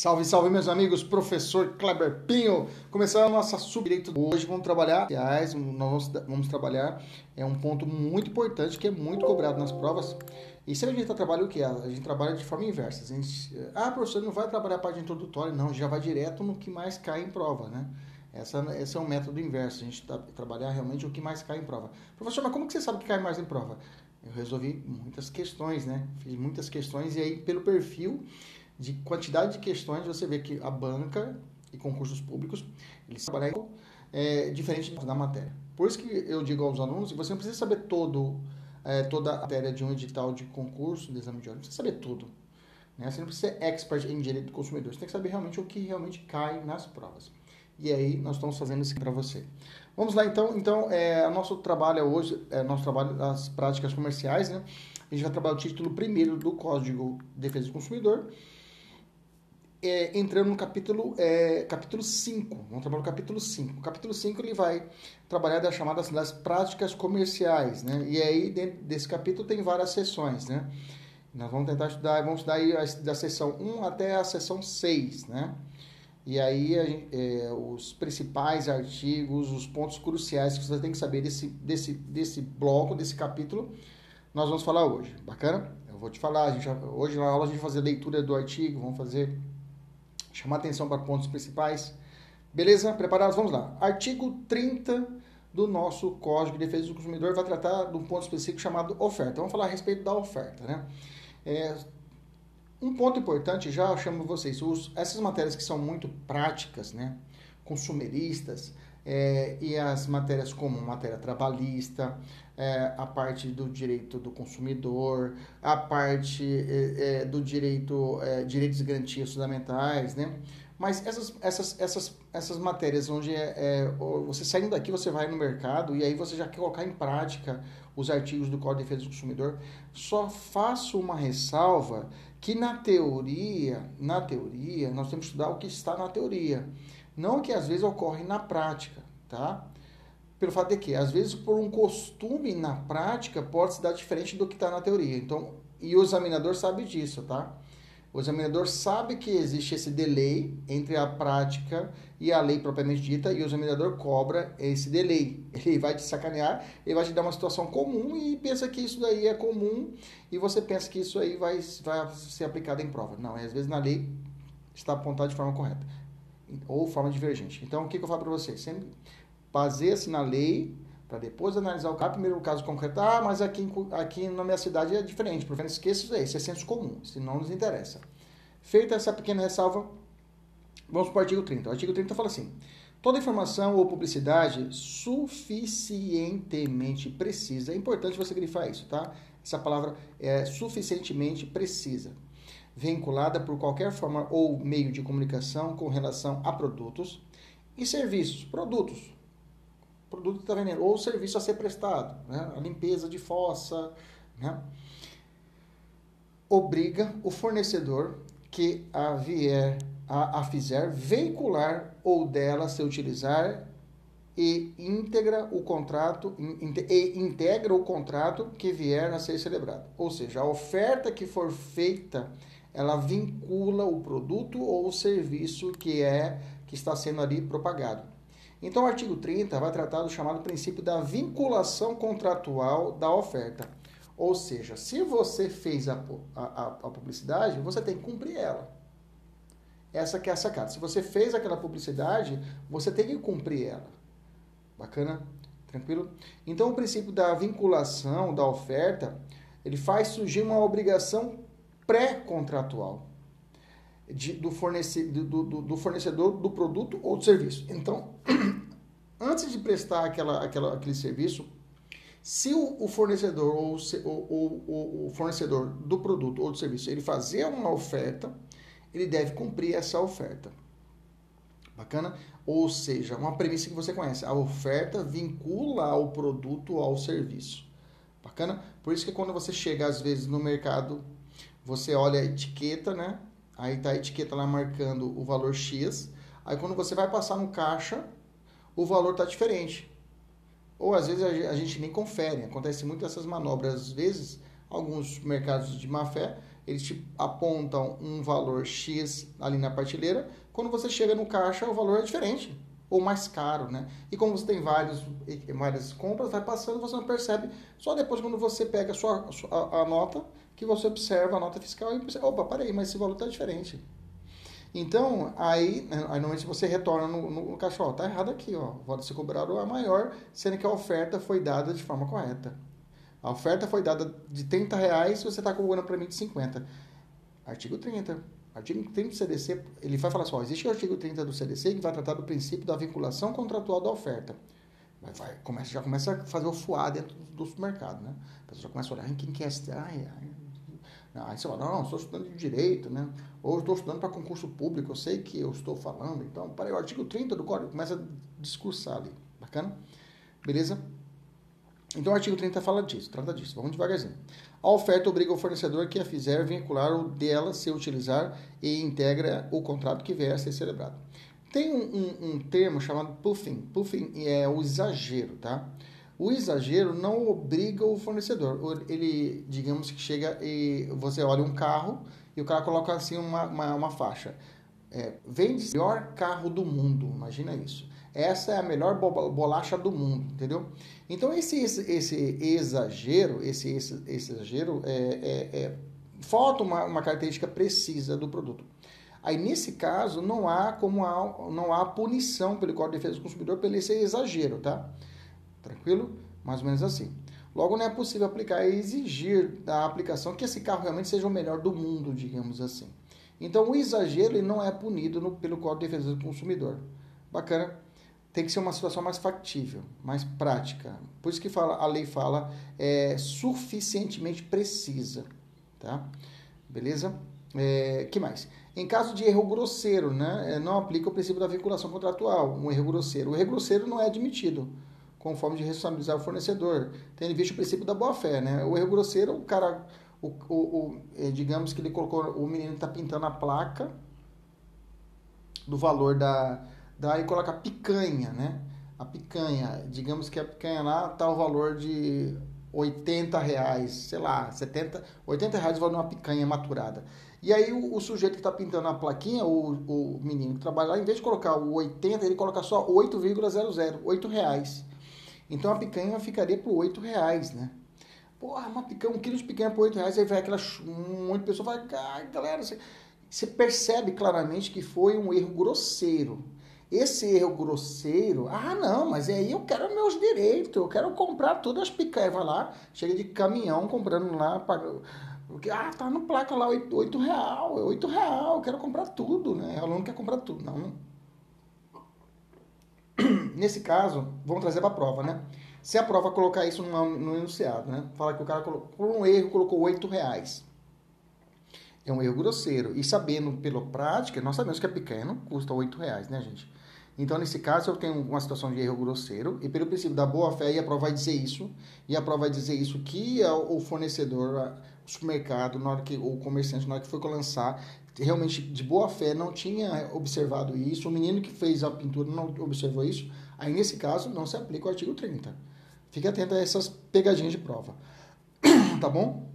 Salve, salve, meus amigos, professor Kleber Pinho. Começando a nossa subdireito hoje, vamos trabalhar, aliás, nós vamos trabalhar, é um ponto muito importante que é muito cobrado nas provas. E se a gente trabalha o que? A gente trabalha de forma inversa. A gente, ah, professor, não vai trabalhar a parte introdutória, não, já vai direto no que mais cai em prova, né? Essa, esse é um método inverso, a gente tá, trabalhar realmente o que mais cai em prova. Professor, mas como que você sabe que cai mais em prova? Eu resolvi muitas questões, né? Fiz muitas questões e aí, pelo perfil de quantidade de questões, você vê que a banca e concursos públicos, eles trabalham é, diferente da matéria. Por isso que eu digo aos alunos, você não precisa saber todo, é, toda a matéria de um edital de concurso, de exame de ordem, não precisa saber tudo. Né? Você não precisa ser expert em direito do consumidor, você tem que saber realmente o que realmente cai nas provas. E aí nós estamos fazendo isso para você. Vamos lá então, então é, nosso trabalho hoje, é nosso trabalho das práticas comerciais, né? A gente vai trabalhar o título primeiro do Código de Defesa do Consumidor, é, entrando no capítulo, é, capítulo 5. Vamos trabalhar no capítulo 5. O capítulo 5 ele vai trabalhar das chamadas das práticas comerciais, né? E aí, dentro desse capítulo, tem várias sessões, né? Nós vamos tentar estudar, vamos estudar aí da sessão 1 até a sessão 6, né? E aí, é, os principais artigos, os pontos cruciais que você tem que saber desse, desse, desse bloco, desse capítulo, nós vamos falar hoje. Bacana? Eu vou te falar, a gente, hoje na aula a gente vai fazer leitura do artigo, vamos fazer chamar atenção para pontos principais. Beleza? Preparados? Vamos lá. Artigo 30 do nosso Código de Defesa do Consumidor vai tratar de um ponto específico chamado oferta. Vamos falar a respeito da oferta, né? É, um ponto importante, já chamo vocês, os, essas matérias que são muito práticas, né? Consumeristas, é, e as matérias como matéria trabalhista, é, a parte do direito do consumidor, a parte é, do direito, direitos e garantias fundamentais, né? Mas essas, essas, essas, essas matérias onde é, você saindo daqui, você vai no mercado e aí você já quer colocar em prática os artigos do Código de Defesa do Consumidor, só faço uma ressalva que na teoria, na teoria, nós temos que estudar o que está na teoria. Não que às vezes ocorre na prática, tá? Pelo fato de que, às vezes, por um costume na prática, pode se dar diferente do que está na teoria. Então, e o examinador sabe disso, tá? O examinador sabe que existe esse delay entre a prática e a lei propriamente dita, e o examinador cobra esse delay. Ele vai te sacanear, ele vai te dar uma situação comum e pensa que isso daí é comum, e você pensa que isso aí vai, vai ser aplicado em prova. Não, às vezes na lei está apontado de forma correta ou forma divergente. Então, o que, que eu falo para você? Sempre baseia-se na lei para depois analisar o caso. Primeiro, o caso concreto, ah, mas aqui, aqui na minha cidade é diferente. Por favor, esqueça isso aí, isso é senso comum, se não nos interessa. Feita essa pequena ressalva, vamos para o artigo 30. O artigo 30 fala assim: toda informação ou publicidade suficientemente precisa. É importante você grifar isso, tá? Essa palavra é suficientemente precisa vinculada por qualquer forma ou meio de comunicação com relação a produtos e serviços. Produtos. Produto está vendendo. Ou serviço a ser prestado. Né? A limpeza de fossa. Né? Obriga o fornecedor que a vier a, a fizer veicular ou dela se utilizar e integra o contrato e integra o contrato que vier a ser celebrado. Ou seja, a oferta que for feita ela vincula o produto ou o serviço que é que está sendo ali propagado. Então, o artigo 30 vai tratar do chamado princípio da vinculação contratual da oferta. Ou seja, se você fez a, a, a publicidade, você tem que cumprir ela. Essa que é a sacada. Se você fez aquela publicidade, você tem que cumprir ela. Bacana? Tranquilo? Então, o princípio da vinculação da oferta, ele faz surgir uma obrigação pré-contratual do, fornece, do, do, do, fornecedor do produto ou do serviço. Então, antes de prestar aquela, aquela, aquele serviço, se o, o fornecedor ou o, fornecedor do produto ou do serviço ele fazer uma oferta, ele deve cumprir essa oferta. Bacana? Ou seja, uma premissa que você conhece, a oferta vincula o produto ao serviço. Bacana? Por isso que quando você chega às vezes no mercado, você olha a etiqueta, né? Aí tá a etiqueta lá marcando o valor X. Aí quando você vai passar no caixa, o valor tá diferente. Ou às vezes a gente nem confere. Acontece muito essas manobras. Às vezes, alguns mercados de má fé, eles te apontam um valor X ali na prateleira. Quando você chega no caixa, o valor é diferente. Ou mais caro, né? E como você tem vários, várias compras, vai passando, você não percebe. Só depois, quando você pega a, sua, a, a nota, que você observa a nota fiscal e pensa, opa, parei, mas esse valor está diferente. Então, aí, né, aí normalmente você retorna no, no, no caixa, ó, tá errado aqui, ó, valor ser cobrado é maior, sendo que a oferta foi dada de forma correta. A oferta foi dada de 30 reais, você está cobrando para mim de 50. Artigo 30. Artigo 30 do CDC, ele vai falar assim, existe o artigo 30 do CDC que vai tratar do princípio da vinculação contratual da oferta. Vai, vai, começa, já começa a fazer o fuá dentro do supermercado, né? A pessoa já começa a olhar, quem quer é ai, ai, Aí você fala, não, estou estudando de direito, né? Ou estou estudando para concurso público, eu sei que eu estou falando, então, para o artigo 30 do código, começa a discursar ali. Bacana? Beleza? Então o artigo 30 fala disso, trata disso. Vamos devagarzinho. A oferta obriga o fornecedor que a fizer vincular o dela se utilizar e integra o contrato que vier a ser celebrado. Tem um, um, um termo chamado puffing. Puffing é o exagero, tá? O exagero não obriga o fornecedor. Ele, digamos que chega e você olha um carro e o cara coloca assim uma, uma, uma faixa. É, vende o melhor carro do mundo, imagina isso. Essa é a melhor bolacha do mundo, entendeu? Então esse, esse, esse exagero, esse, esse, esse exagero é, é, é, falta uma, uma característica precisa do produto. Aí nesse caso não há como há, não há punição pelo Código de Defesa do Consumidor pelo esse exagero, tá? Tranquilo? Mais ou menos assim. Logo, não é possível aplicar e exigir da aplicação que esse carro realmente seja o melhor do mundo, digamos assim. Então, o exagero ele não é punido no, pelo Código de Defesa do Consumidor. Bacana? Tem que ser uma situação mais factível, mais prática. Por isso que fala, a lei fala é, suficientemente precisa. Tá? Beleza? É, que mais? Em caso de erro grosseiro, né, é, não aplica o princípio da vinculação contratual. Um erro grosseiro. O erro grosseiro não é admitido com forma de responsabilizar o fornecedor, tendo em vista o princípio da boa-fé, né? O erro grosseiro, o cara, o, o, o é, digamos que ele colocou, o menino está pintando a placa do valor da, da e coloca picanha, né? A picanha, digamos que a picanha lá tá o valor de 80 reais, sei lá, 70, 80 reais o valor de uma picanha maturada. E aí o, o sujeito que está pintando a plaquinha, o, o menino que trabalha lá, em vez de colocar o 80, ele coloca só 8,00, 8 reais. Então a picanha ficaria por 8 reais, né? Porra, uma picanha, um quilo de picanha por 8 reais, aí vai aquela um monte de pessoa vai, ah, galera, você, você percebe claramente que foi um erro grosseiro. Esse erro grosseiro, ah, não, mas aí eu quero meus direitos, eu quero comprar todas as picanhas. Vai lá, chega de caminhão comprando lá, paga, ah, tá no placa lá, 8, 8 real, 8 real, eu quero comprar tudo, né? O aluno quer comprar tudo. Não, nesse caso, vamos trazer para a prova, né? Se a prova colocar isso no, no enunciado, né? Fala que o cara colocou, por um erro colocou 8 reais. É um erro grosseiro. E sabendo pela prática, nós sabemos que a picanha não custa 8 reais, né, gente? Então, nesse caso, eu tenho uma situação de erro grosseiro, e pelo princípio da boa-fé, a prova vai dizer isso, e a prova vai dizer isso que o fornecedor, o supermercado, na hora que, o comerciante, na hora que foi lançar, realmente de boa fé não tinha observado isso, o menino que fez a pintura não observou isso, aí nesse caso não se aplica o artigo 30. Fique atento a essas pegadinhas de prova. tá bom?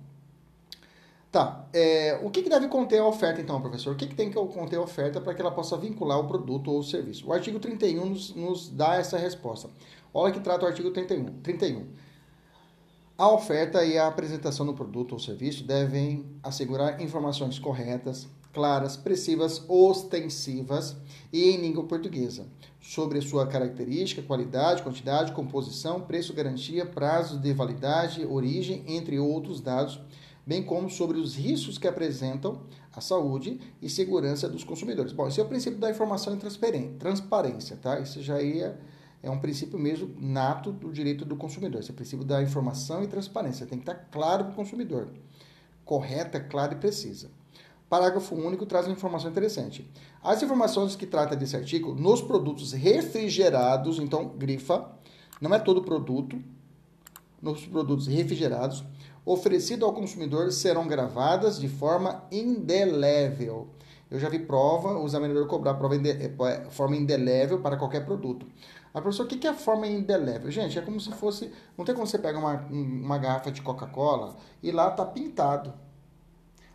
Tá. É, o que, que, deve conter a oferta, então, professor? O que, que tem que conter a oferta para que ela possa vincular o produto ou o serviço? O artigo 31 nos, nos dá essa resposta. Olha que trata o artigo 31. 31. A oferta e a apresentação do produto ou serviço devem assegurar informações corretas, claras, expressivas, ostensivas e em língua portuguesa, sobre sua característica, qualidade, quantidade, composição, preço, garantia, prazo de validade, origem, entre outros dados, bem como sobre os riscos que apresentam a saúde e segurança dos consumidores. Bom, esse é o princípio da informação e transparência, tá? Isso já ia é um princípio mesmo nato do direito do consumidor. Esse é o princípio da informação e transparência. Tem que estar claro para o consumidor. Correta, clara e precisa. Parágrafo único traz uma informação interessante. As informações que trata desse artigo, nos produtos refrigerados, então, grifa, não é todo produto, nos produtos refrigerados, oferecido ao consumidor serão gravadas de forma indelével. Eu já vi prova, o examinador cobrar prova de é, forma indelével para qualquer produto. A professora, o que é forma indelével? Gente, é como se fosse. Não tem como você pegar uma, uma garrafa de Coca-Cola e lá tá pintado.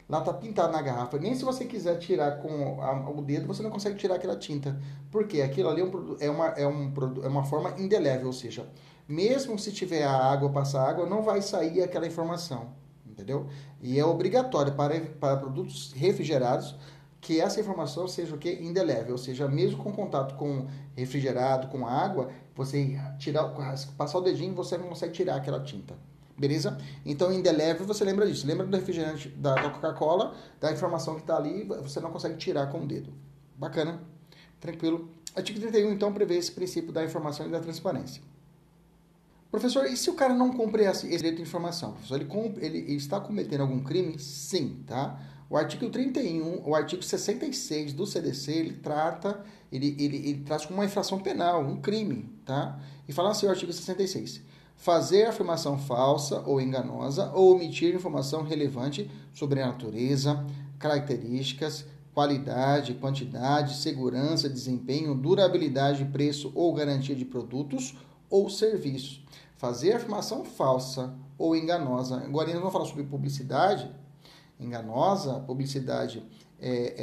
Lá tá pintado na garrafa. Nem se você quiser tirar com a, o dedo, você não consegue tirar aquela tinta. Por quê? Aquilo ali é, um, é, uma, é, um, é uma forma indelével, ou seja, mesmo se tiver a água, passar água, não vai sair aquela informação. Entendeu? E é obrigatório para, para produtos refrigerados que essa informação seja o que indelével, ou seja, mesmo com contato com refrigerado, com água, você tirar, passar o dedinho, você não consegue tirar aquela tinta. Beleza? Então, indelével, você lembra disso. Lembra do refrigerante da Coca-Cola, da informação que está ali, você não consegue tirar com o dedo. Bacana? Tranquilo? Artigo 31, então, prevê esse princípio da informação e da transparência. Professor, e se o cara não cumpre esse direito de informação? Professor, ele, ele, ele está cometendo algum crime? Sim, tá? O artigo 31, o artigo 66 do CDC, ele trata, ele, ele, ele traz como uma infração penal, um crime, tá? E fala assim o artigo 66. Fazer afirmação falsa ou enganosa ou omitir informação relevante sobre a natureza, características, qualidade, quantidade, segurança, desempenho, durabilidade, preço ou garantia de produtos ou serviços. Fazer afirmação falsa ou enganosa. Agora, nós vamos falar sobre publicidade, enganosa, publicidade é,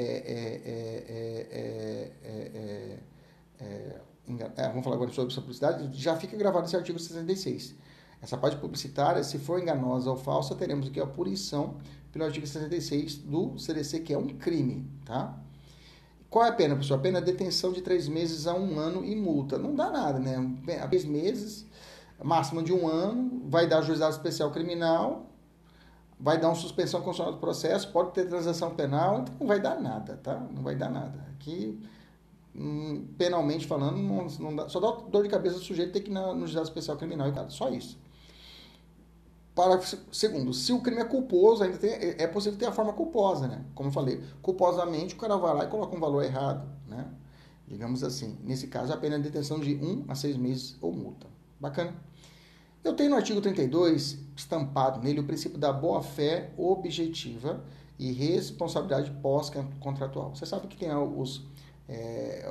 é, vamos falar agora sobre publicidade, já fica gravado esse artigo 66. Essa parte publicitária, se for enganosa ou falsa, teremos aqui a punição pelo artigo 66 do CDC, que é um crime, tá? Qual é a pena, pessoal? A pena é detenção de três meses a um ano e multa. Não dá nada, né? Três meses, máximo de um ano, vai dar juizado especial criminal, vai dar uma suspensão constitucional do processo, pode ter transação penal, então não vai dar nada, tá? Não vai dar nada. Aqui, hum, penalmente falando, não, não dá, só dá dor de cabeça do sujeito ter que ir no juizado especial criminal e só isso. Parágrafo segundo, se o crime é culposo, ainda tem, é, é possível ter a forma culposa, né? Como eu falei, culposamente o cara vai lá e coloca um valor errado, né? Digamos assim. Nesse caso, a pena é detenção de 1 a 6 meses ou multa. Bacana? Eu tenho no artigo 32, estampado nele, o princípio da boa-fé objetiva e responsabilidade pós-contratual. Você sabe que tem os. É,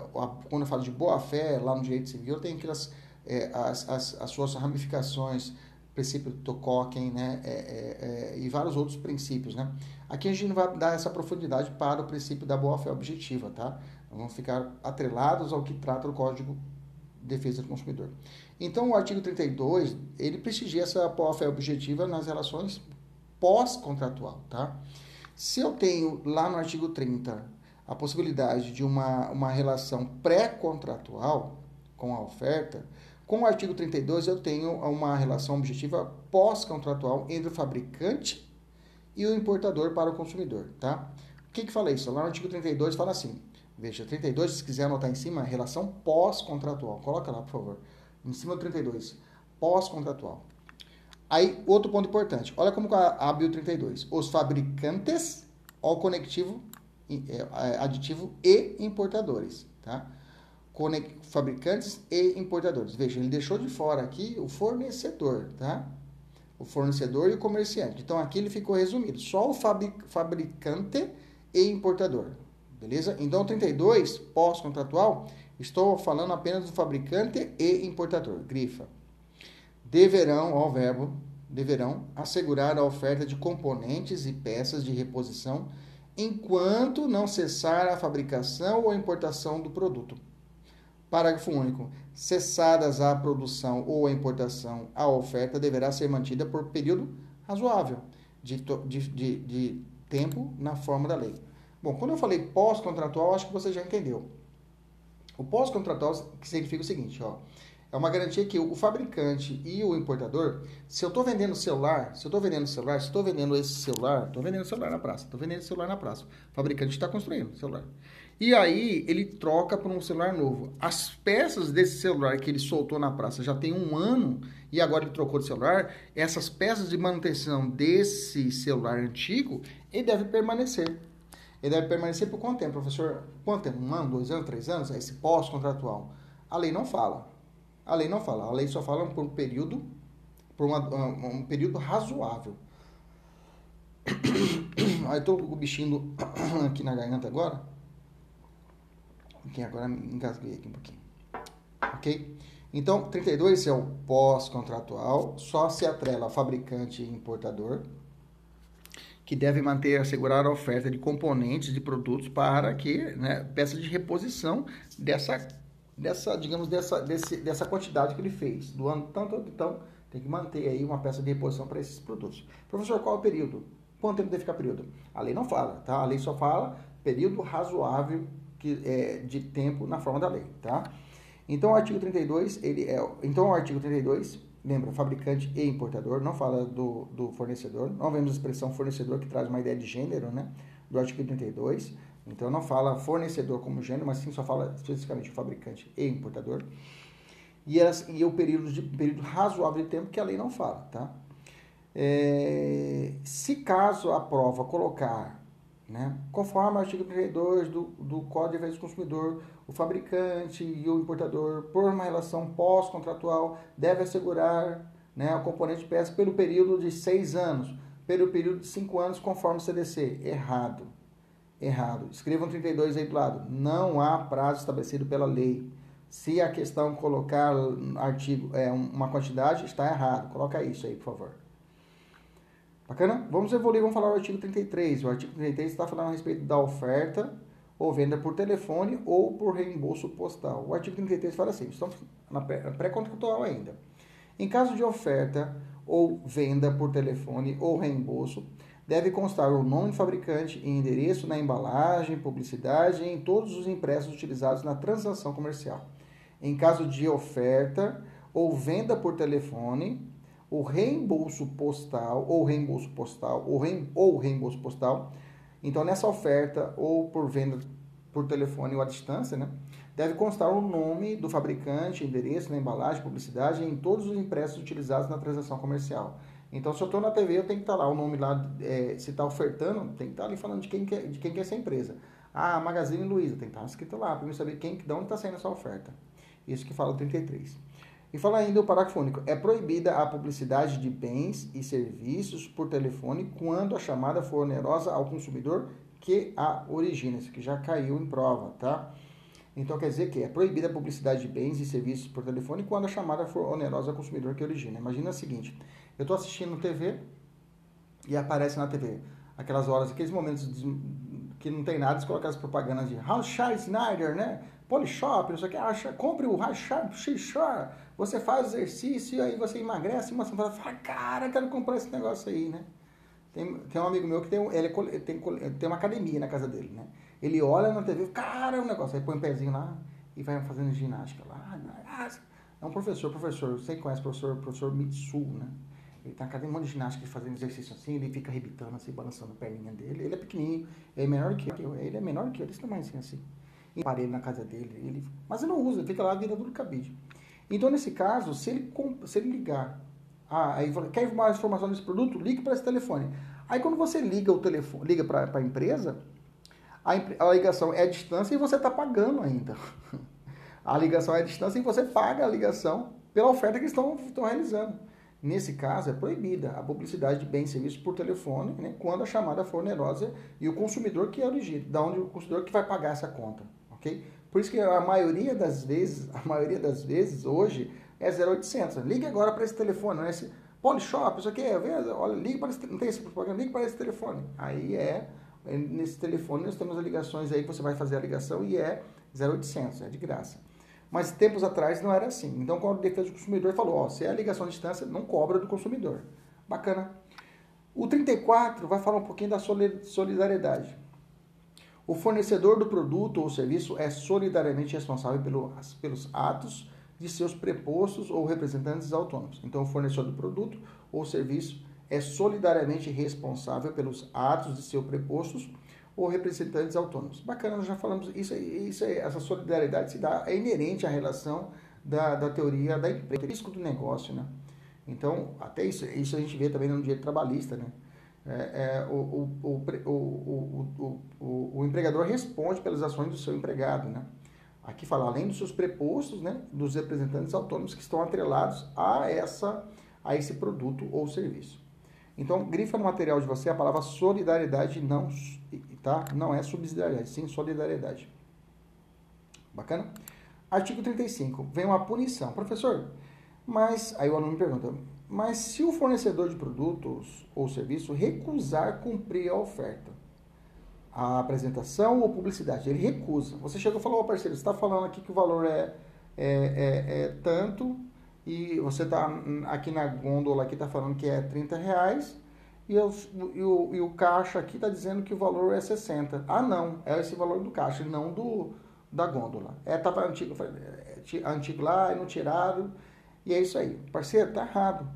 quando eu falo de boa-fé, lá no direito civil, tem aquelas. É, as, as, as, suas ramificações, princípio do Tocqueville, né, é, e vários outros princípios, né. Aqui a gente não vai dar essa profundidade para o princípio da boa-fé objetiva, tá? Vamos ficar atrelados ao que trata o Código de Defesa do Consumidor. Então, o artigo 32, ele prestigia essa boa-fé objetiva nas relações pós-contratual, tá? Se eu tenho lá no artigo 30 a possibilidade de uma, uma relação pré-contratual com a oferta, com o artigo 32 eu tenho uma relação objetiva pós-contratual entre o fabricante e o importador para o consumidor, tá? O que que fala isso? Lá no artigo 32 fala assim, veja, 32, se quiser anotar em cima, relação pós-contratual. Coloca lá, por favor em cima do 32, pós-contratual. Aí, outro ponto importante, olha como abre o 32. Os fabricantes, o conectivo, é, é, aditivo e importadores, tá? fabricantes e importadores. Veja, ele deixou de fora aqui o fornecedor, tá? O fornecedor e o comerciante. Então, aqui ele ficou resumido. Só o fabricante e importador. Beleza? Então, o 32, pós-contratual, Estou falando apenas do fabricante e importador. Grifa. Deverão, ao verbo, deverão assegurar a oferta de componentes e peças de reposição enquanto não cessar a fabricação ou importação do produto. Parágrafo único. Cessadas a produção ou a importação, a oferta deverá ser mantida por período razoável de, de, de, de tempo na forma da lei. Bom, quando eu falei pós-contratual, acho que você já entendeu. O pós-contratual significa o seguinte, ó. É uma garantia que o fabricante e o importador, se eu estou vendendo celular, se eu estou vendendo celular, se estou vendendo esse celular, estou vendendo celular na praça, estou vendendo celular na praça. O fabricante está construindo celular. E aí ele troca por um celular novo. As peças desse celular que ele soltou na praça já tem um ano e agora ele trocou de celular. Essas peças de manutenção desse celular antigo, ele deve permanecer. Ele deve permanecer por quanto tempo, professor? Quanto tempo? Um ano, dois anos, três anos? É esse pós-contratual. A lei não fala. A lei não fala. A lei só fala por um período, por uma, um período razoável. Aí tô com o bichinho aqui na garganta agora pouquinho, agora me engasguei aqui um pouquinho. Ok? Então, 32 é o pós-contratual, só se atrela fabricante e importador, que deve manter assegurar a oferta de componentes de produtos para que, né, peça de reposição dessa, dessa digamos, dessa, desse, dessa quantidade que ele fez, do ano tanto, então, tem que manter aí uma peça de reposição para esses produtos. Professor, qual é o período? Quanto tempo deve ficar período? A lei não fala, tá? A lei só fala período razoável que, é, de tempo na forma da lei, tá? Então, o artigo 32, ele é... Então, o artigo 32, lembra, fabricante e importador, não fala do, do fornecedor, não vemos a expressão fornecedor que traz uma ideia de gênero, né? Do artigo 32, então não fala fornecedor como gênero, mas sim só fala especificamente fabricante e importador. E, as, e o período, de, período razoável de tempo que a lei não fala, tá? É, se caso a prova colocar né? Conforme o artigo 32 do, do Código de Defesa do Consumidor, o fabricante e o importador, por uma relação pós-contratual, deve assegurar né, o componente peça pelo período de seis anos, pelo período de cinco anos, conforme o CDC. Errado. Errado. Escrevam 32 aí do lado. Não há prazo estabelecido pela lei. Se a questão colocar artigo é uma quantidade, está errado. Coloca isso aí, por favor. Bacana? Vamos evoluir, vamos falar o artigo 33. O artigo 33 está falando a respeito da oferta ou venda por telefone ou por reembolso postal. O artigo 33 fala assim, estamos na pré-contratual ainda. Em caso de oferta ou venda por telefone ou reembolso, deve constar o nome do fabricante e endereço na embalagem, publicidade e em todos os impressos utilizados na transação comercial. Em caso de oferta ou venda por telefone, o reembolso postal, ou reembolso postal, ou, ou reembolso postal. Então, nessa oferta, ou por venda por telefone ou à distância, né, deve constar o nome do fabricante, endereço na embalagem, publicidade em todos os impressos utilizados na transação comercial. Então, se eu estou na TV, eu tenho que estar tá lá o nome lá, é, se está ofertando, tem que estar tá ali falando de quem, que é, de quem que é essa empresa. Ah, Magazine Luiza, tem que estar tá escrito lá, para eu saber quem, de onde está saindo essa oferta. Isso que fala o 33. E fala ainda o parágrafo único. É proibida a publicidade de bens e serviços por telefone quando a chamada for onerosa ao consumidor que a origina. Isso aqui já caiu em prova, tá? Então quer dizer que é proibida a publicidade de bens e serviços por telefone quando a chamada for onerosa ao consumidor que origina. Imagina o seguinte: eu estou assistindo TV e aparece na TV aquelas horas, aqueles momentos que não tem nada, eles colocam as propagandas de Rashad Snyder, né? Polishop, não sei o que, acha, compre o Rashad Shishar, você faz exercício e aí você emagrece, uma semana fala, cara, quero comprar esse negócio aí, né? Tem, tem um amigo meu que tem, ele tem, tem uma academia na casa dele, né? Ele olha na TV, cara, é um negócio, aí põe um pezinho lá e vai fazendo ginástica lá. É um professor, professor, você conhece o professor, professor Mitsu, né? Ele tá cada um monte de ginástica fazendo exercício assim, ele fica arrebitando assim, balançando a perninha dele. Ele é pequenininho, ele é menor que eu, ele é menor que eu, desse tamanho assim, assim. E aparelho na casa dele, ele, mas ele não usa, ele fica lá vira do cabide. Então, nesse caso, se ele, se ele ligar, ah, aí quer mais informação desse produto, ligue para esse telefone. Aí quando você liga o telefone, liga para a empresa, a, ligação é à distância e você está pagando ainda. a ligação é à distância e você paga a ligação pela oferta que estão, estão realizando. Nesse caso, é proibida a publicidade de bens e serviços por telefone, né, quando a chamada for onerosa e o consumidor que é origina, da onde o consumidor que vai pagar essa conta, ok? Por isso que a maioria das vezes, a maioria das vezes hoje é 0800. Ligue agora para esse telefone, não é esse Polishop, isso aqui é, olha, ligue para esse, não tem esse propaganda, ligue para esse telefone. Aí é, é, nesse telefone nós temos as ligações aí você vai fazer a ligação e é 0800, é de graça. Mas tempos atrás não era assim. Então, quando o Defesa do Consumidor falou, ó, se é a ligação à distância, não cobra do consumidor. Bacana. O 34 vai falar um pouquinho da solidariedade. O fornecedor do produto ou serviço é solidariamente responsável pelo, pelos atos de seus prepostos ou representantes autônomos. Então, o fornecedor do produto ou serviço é solidariamente responsável pelos atos de seus prepostos ou representantes autônomos. Bacana, nós já falamos isso, isso essa solidariedade se dá é inerente à relação da, da teoria da empresa, risco do negócio, né? Então, até isso, isso a gente vê também no direito trabalhista, né? É, é, o, o, o, o, empregador responde pelas ações do seu empregado, né? Aqui fala, além dos seus prepostos, né, dos representantes autônomos que estão atrelados a, essa, a esse produto ou serviço. Então, grifa no material de você a palavra solidariedade, não, tá? não é subsidiariedade, sim solidariedade. Bacana? Artigo 35. Vem uma punição. Professor, mas, aí o aluno me pergunta, mas se o fornecedor de produtos ou serviço recusar cumprir a oferta, a apresentação ou publicidade, ele recusa. Você chegou e falou, oh, parceiro, você está falando aqui que o valor é, é, é, é tanto e você está aqui na gôndola aqui está falando que é 30 reais e, eu, e, o, e o caixa aqui está dizendo que o valor é 60. Ah, não, é esse valor do caixa, não do da gôndola. É, estava antigo, é, antigo lá, não tiraram e é isso aí. Parceiro, tá errado.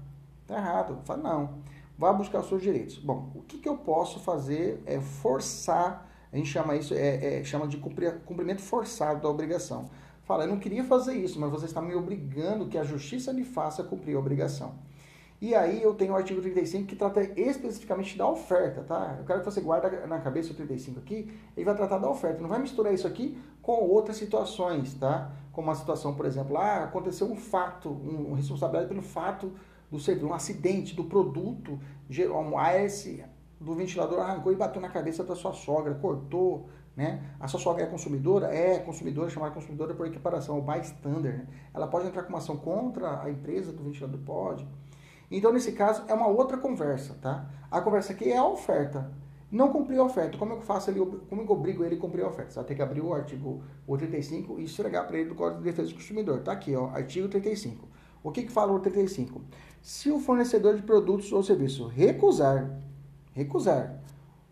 Tá errado. Fala, não. Vá buscar os seus direitos. Bom, o que, que eu posso fazer é forçar, a gente chama isso, é, é chama de cumprimento forçado da obrigação. Fala, eu não queria fazer isso, mas você está me obrigando que a justiça me faça cumprir a obrigação. E aí eu tenho o artigo 35 que trata especificamente da oferta, tá? Eu quero que você guarde na cabeça o 35 aqui, ele vai tratar da oferta. Não vai misturar isso aqui com outras situações, tá? Como uma situação, por exemplo, ah, aconteceu um fato, um, responsabilidade pelo fato do serviço, um acidente do produto, um AS do ventilador arrancou e bateu na cabeça da sua sogra, cortou, né? A sua sogra é consumidora? É consumidora, chamada consumidora por equiparação, o bystander. Né? Ela pode entrar com uma ação contra a empresa do ventilador? Pode. Então, nesse caso, é uma outra conversa, tá? A conversa aqui é a oferta. Não cumprir a oferta. Como eu faço ele, como eu obrigo ele a cumprir a oferta? Você vai ter que abrir o artigo 35 e esfregar para ele do Código de Defesa do Consumidor. Tá aqui, ó, artigo 35. O que, que fala o 35? Se o fornecedor de produtos ou serviços recusar, recusar,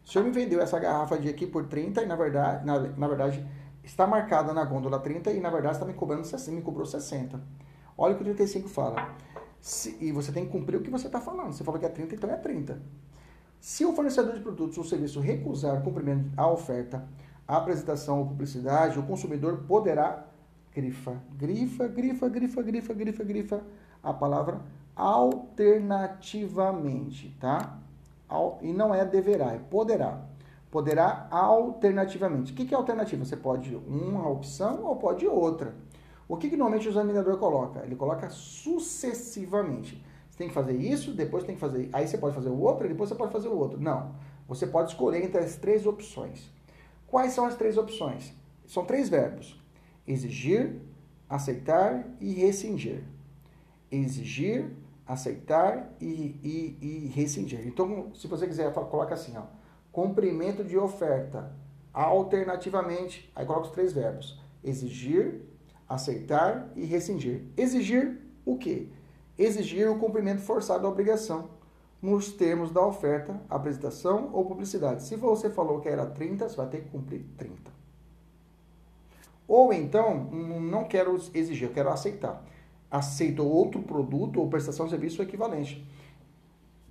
o senhor me vendeu essa garrafa de aqui por 30 e na verdade, na, na verdade está marcada na gôndola 30 e na verdade está me cobrando 60, me cobrou 60. Olha o que o 35 fala. Se, e você tem que cumprir o que você está falando. Você falou que é 30, então é 30. Se o fornecedor de produtos ou serviço recusar cumprimento da oferta, a apresentação ou publicidade, o consumidor poderá grifa, grifa, grifa, grifa, grifa, grifa, grifa a palavra alternativamente, tá? E não é deverá, é poderá. Poderá alternativamente. O que é alternativa? Você pode uma opção ou pode outra. O que, que normalmente o examinador coloca? Ele coloca sucessivamente. Tem que fazer isso, depois tem que fazer. Aí você pode fazer o outro, depois você pode fazer o outro. Não. Você pode escolher entre as três opções. Quais são as três opções? São três verbos: exigir, aceitar e rescindir. Exigir, aceitar e, e, e rescindir. Então, se você quiser, coloca assim: ó, cumprimento de oferta alternativamente. Aí coloca os três verbos: exigir, aceitar e rescindir. Exigir o quê? Exigir o cumprimento forçado da obrigação nos termos da oferta, apresentação ou publicidade. Se você falou que era 30, você vai ter que cumprir 30. Ou então, não quero exigir, eu quero aceitar. Aceito outro produto ou prestação de serviço equivalente.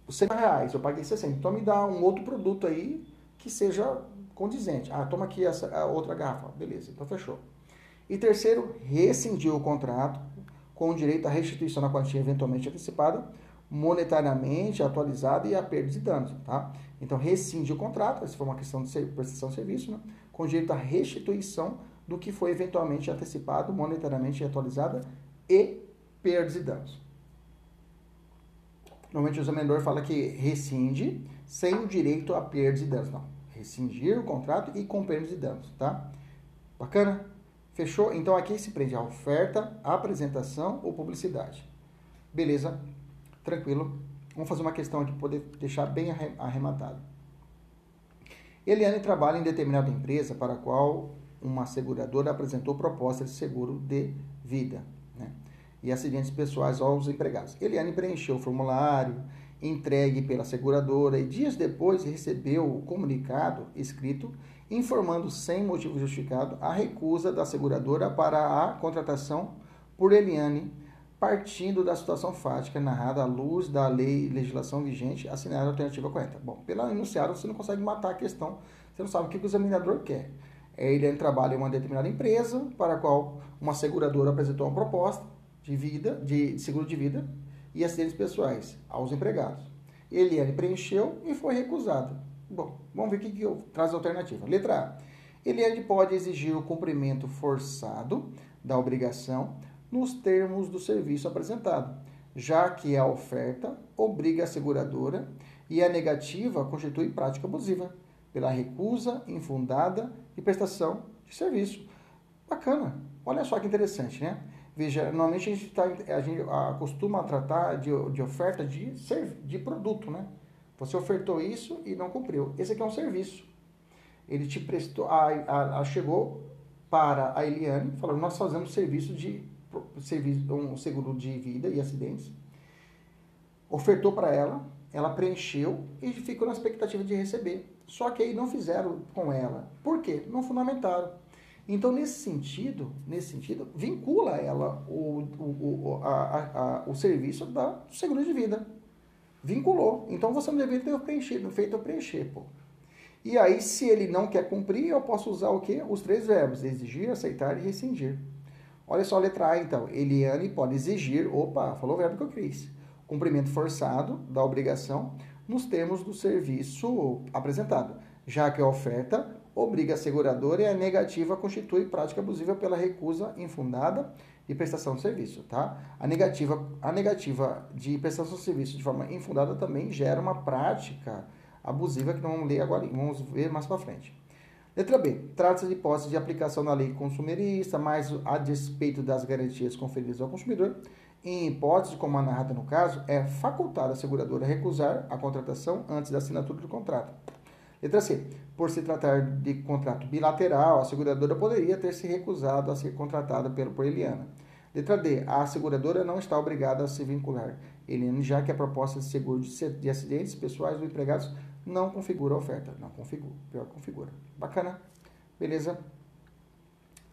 100 reais, eu paguei 60. Então me dá um outro produto aí que seja condizente. Ah, toma aqui essa outra garrafa. Beleza, então fechou. E terceiro, rescindir o contrato com direito à restituição da quantia eventualmente antecipada, monetariamente atualizada e a perdas e danos, tá? Então, rescinde o contrato, se for uma questão de prestação de serviço, né? com direito à restituição do que foi eventualmente antecipado, monetariamente atualizada e perdas e danos. Normalmente o examinador fala que rescinde sem o direito a perdas e danos. Não, rescindir o contrato e com perdas e danos, tá? Bacana? Fechou? Então aqui se prende a oferta, a apresentação ou publicidade. Beleza? Tranquilo. Vamos fazer uma questão para poder deixar bem arrematado. Eliane trabalha em determinada empresa para a qual uma seguradora apresentou proposta de seguro de vida né? e acidentes pessoais aos empregados. Eliane preencheu o formulário entregue pela seguradora e dias depois recebeu o comunicado escrito informando sem motivo justificado a recusa da seguradora para a contratação por Eliane, partindo da situação fática narrada à luz da lei e legislação vigente, assinar a alternativa correta. Bom, pela enunciada você não consegue matar a questão, você não sabe o que o examinador quer. É, Eliane trabalha em uma determinada empresa para a qual uma seguradora apresentou uma proposta de vida, de seguro de vida e acidentes pessoais aos empregados. Eliane preencheu e foi recusada. Bom, vamos ver o que, que eu, traz a alternativa. Letra A. Eliane pode exigir o cumprimento forçado da obrigação nos termos do serviço apresentado, já que a oferta obriga a seguradora e a negativa constitui prática abusiva, pela recusa infundada de prestação de serviço. Bacana. Olha só que interessante, né? Veja, normalmente a gente, tá, a gente acostuma a tratar de, de oferta de, de produto, né? Você ofertou isso e não cumpriu. Esse aqui é um serviço. Ele te prestou, a, a, a chegou para a Eliane, falando, nós fazemos serviço de serviço, um seguro de vida e acidentes. Ofertou para ela, ela preencheu e ficou na expectativa de receber. Só que aí não fizeram com ela. Por quê? Não fundamentaram. Então, nesse sentido, nesse sentido, vincula ela o, o, o, a, a, o serviço da, do seguro de vida. Vinculou. Então, você não deveria ter preenchido, feito eu preencher, pô. E aí, se ele não quer cumprir, eu posso usar o quê? Os três verbos: exigir, aceitar e rescindir. Olha só a letra A, então. Eliane pode exigir, opa, falou o verbo que eu quis. Cumprimento forçado da obrigação nos termos do serviço apresentado, já que a oferta obriga a seguradora e a negativa constitui prática abusiva pela recusa infundada de prestação de serviço, tá? A negativa, a negativa de prestação de serviço de forma infundada também gera uma prática abusiva que não vamos ler agora, vamos ver mais para frente. Letra B. Trata-se de hipótese de aplicação da lei consumerista, mas a despeito das garantias conferidas ao consumidor, em hipótese, como a narrada no caso, é facultada a seguradora recusar a contratação antes da assinatura do contrato. Letra C. Por se tratar de contrato bilateral, a seguradora poderia ter se recusado a ser contratada pelo, por Eliana. Letra D. A seguradora não está obrigada a se vincular, Eliana, já que a proposta de seguro de, de acidentes pessoais dos empregados não configura a oferta. Não configura, pior configura. Bacana? Beleza?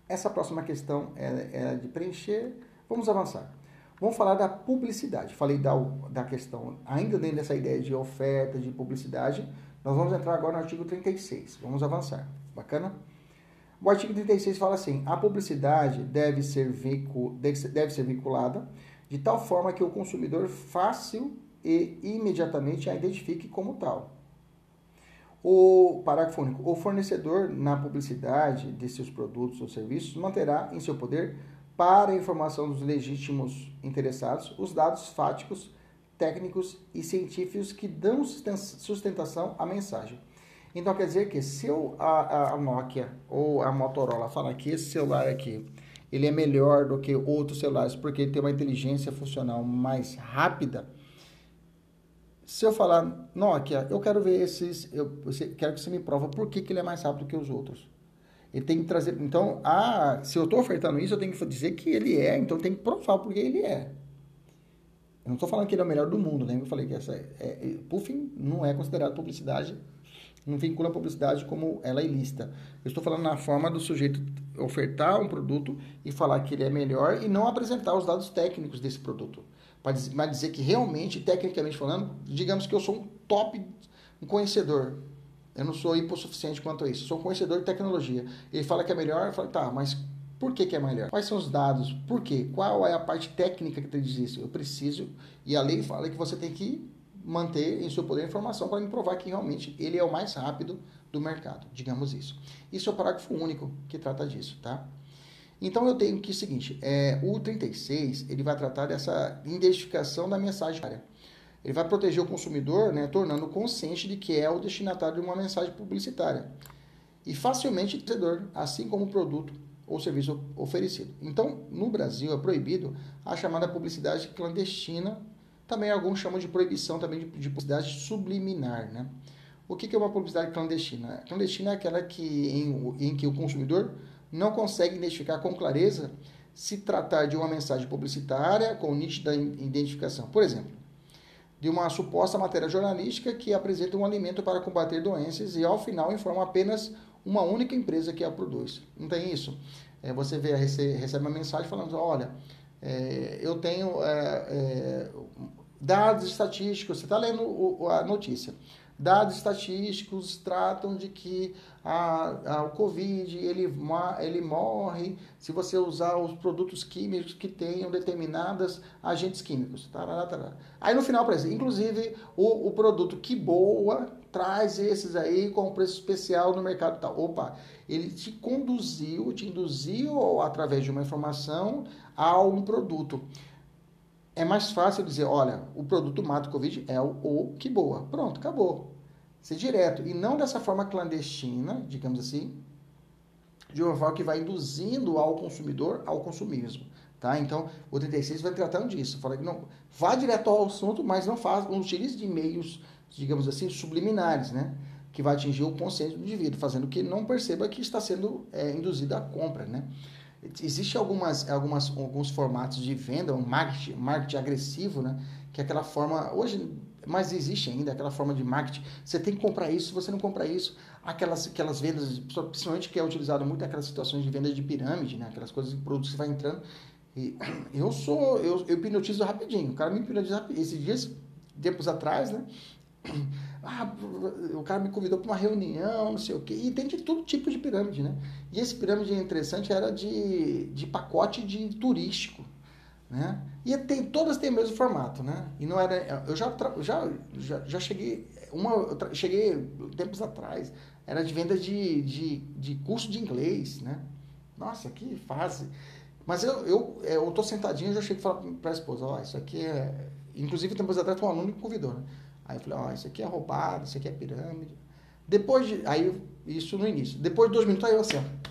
Essa próxima questão é, é de preencher. Vamos avançar. Vamos falar da publicidade. Falei da, da questão, ainda dentro dessa ideia de oferta, de publicidade, nós vamos entrar agora no artigo 36. Vamos avançar. Bacana? O artigo 36 fala assim: a publicidade deve ser, deve ser vinculada de tal forma que o consumidor fácil e imediatamente a identifique como tal. O parágrafo único. O fornecedor, na publicidade de seus produtos ou serviços, manterá em seu poder, para informação dos legítimos interessados, os dados fáticos, técnicos e científicos que dão sustentação à mensagem. Então quer dizer que se eu, a, a Nokia ou a Motorola falar que esse celular aqui ele é melhor do que outros celulares porque ele tem uma inteligência funcional mais rápida, se eu falar, Nokia, eu quero ver esses, eu você, quero que você me prova por que, que ele é mais rápido que os outros. Ele tem que trazer, então, ah, se eu estou ofertando isso, eu tenho que dizer que ele é, então tem que provar porque ele é. Eu não estou falando que ele é o melhor do mundo, lembra? Eu falei que essa é, é, puffing não é considerado publicidade, não vincula a publicidade como ela é ilícita. Eu estou falando na forma do sujeito ofertar um produto e falar que ele é melhor e não apresentar os dados técnicos desse produto para dizer que realmente, tecnicamente falando, digamos que eu sou um top um conhecedor. Eu não sou hipossuficiente quanto a isso. Sou um conhecedor de tecnologia. Ele fala que é melhor, eu falo, tá, mas por que, que é melhor? Quais são os dados? Por quê? Qual é a parte técnica que diz isso? Eu preciso, e a lei fala que você tem que manter em seu poder a informação para me provar que realmente ele é o mais rápido do mercado, digamos isso. Isso é o parágrafo único que trata disso, tá? Então eu tenho que o seguinte, é, o 36 ele vai tratar dessa identificação da mensagem. Ele vai proteger o consumidor, né, tornando consciente de que é o destinatário de uma mensagem publicitária e facilmente entendedor, assim como o produto ou serviço oferecido. Então, no Brasil é proibido a chamada publicidade clandestina, também alguns chamam de proibição também de, de publicidade subliminar, né? O que, é uma publicidade clandestina? Clandestina é aquela que, em, em que o consumidor não consegue identificar com clareza se tratar de uma mensagem publicitária com nítida identificação. Por exemplo, de uma suposta matéria jornalística que apresenta um alimento para combater doenças e ao final informa apenas uma única empresa que a produz. Não tem isso? É, você vê, recebe, uma mensagem falando, olha, é, eu tenho é, é dados estatísticos, você está lendo o, a notícia. Dados estatísticos tratam de que a, a, o Covid ele, ele morre se você usar os produtos químicos que tenham determinados agentes químicos. Tarará, tarará. Aí no final, exemplo, inclusive o, o produto que boa traz esses aí com preço especial no mercado tal. Opa, ele te conduziu, te induziu através de uma informação a um produto é mais fácil dizer, olha, o produto mata o Covid é o, o que boa. Pronto, acabou. Ser direto. E não dessa forma clandestina, digamos assim, de uma forma que vai induzindo ao consumidor ao consumismo. Tá? Então, o 36 vai tratando disso. Fala que não, vá direto ao assunto, mas não faz, não utilize de meios, digamos assim, subliminares, né? Que vai atingir o consciente do indivíduo, fazendo que não perceba que está sendo é, induzido à compra, né? Existem algumas, algumas, alguns formatos de venda, um marketing, marketing agressivo, né? Que é aquela forma, hoje, mas existe ainda aquela forma de marketing. Você tem que comprar isso, se você não comprar isso, aquelas, aquelas vendas, principalmente que é utilizado muito aquelas situações de venda de pirâmide, né? Aquelas coisas de produtos que vai entrando. E eu sou, eu, eu hipnotizo rapidinho. O cara me hipnotiza rapidinho. Esses dias, tempos atrás, né? Ah, o cara me convidou para uma reunião, não sei o quê. E tem de todo tipo de pirâmide, né? E esse pirâmide interessante era de, de pacote de turístico, né? E tem, todas têm o mesmo formato, né? E não era... Eu já, já, já, já cheguei... Uma, cheguei tempos atrás. Era de venda de, de, de curso de inglês, né? Nossa, que fase. Mas eu, eu, eu tô sentadinho e já chego e falo para a esposa, ó, oh, isso aqui é... Inclusive, tempos atrás, um aluno que convidou, né? Aí eu falei, ó, oh, isso aqui é roubado, isso aqui é pirâmide. Depois de. Aí, isso no início. Depois de dois minutos, aí eu assim, ó.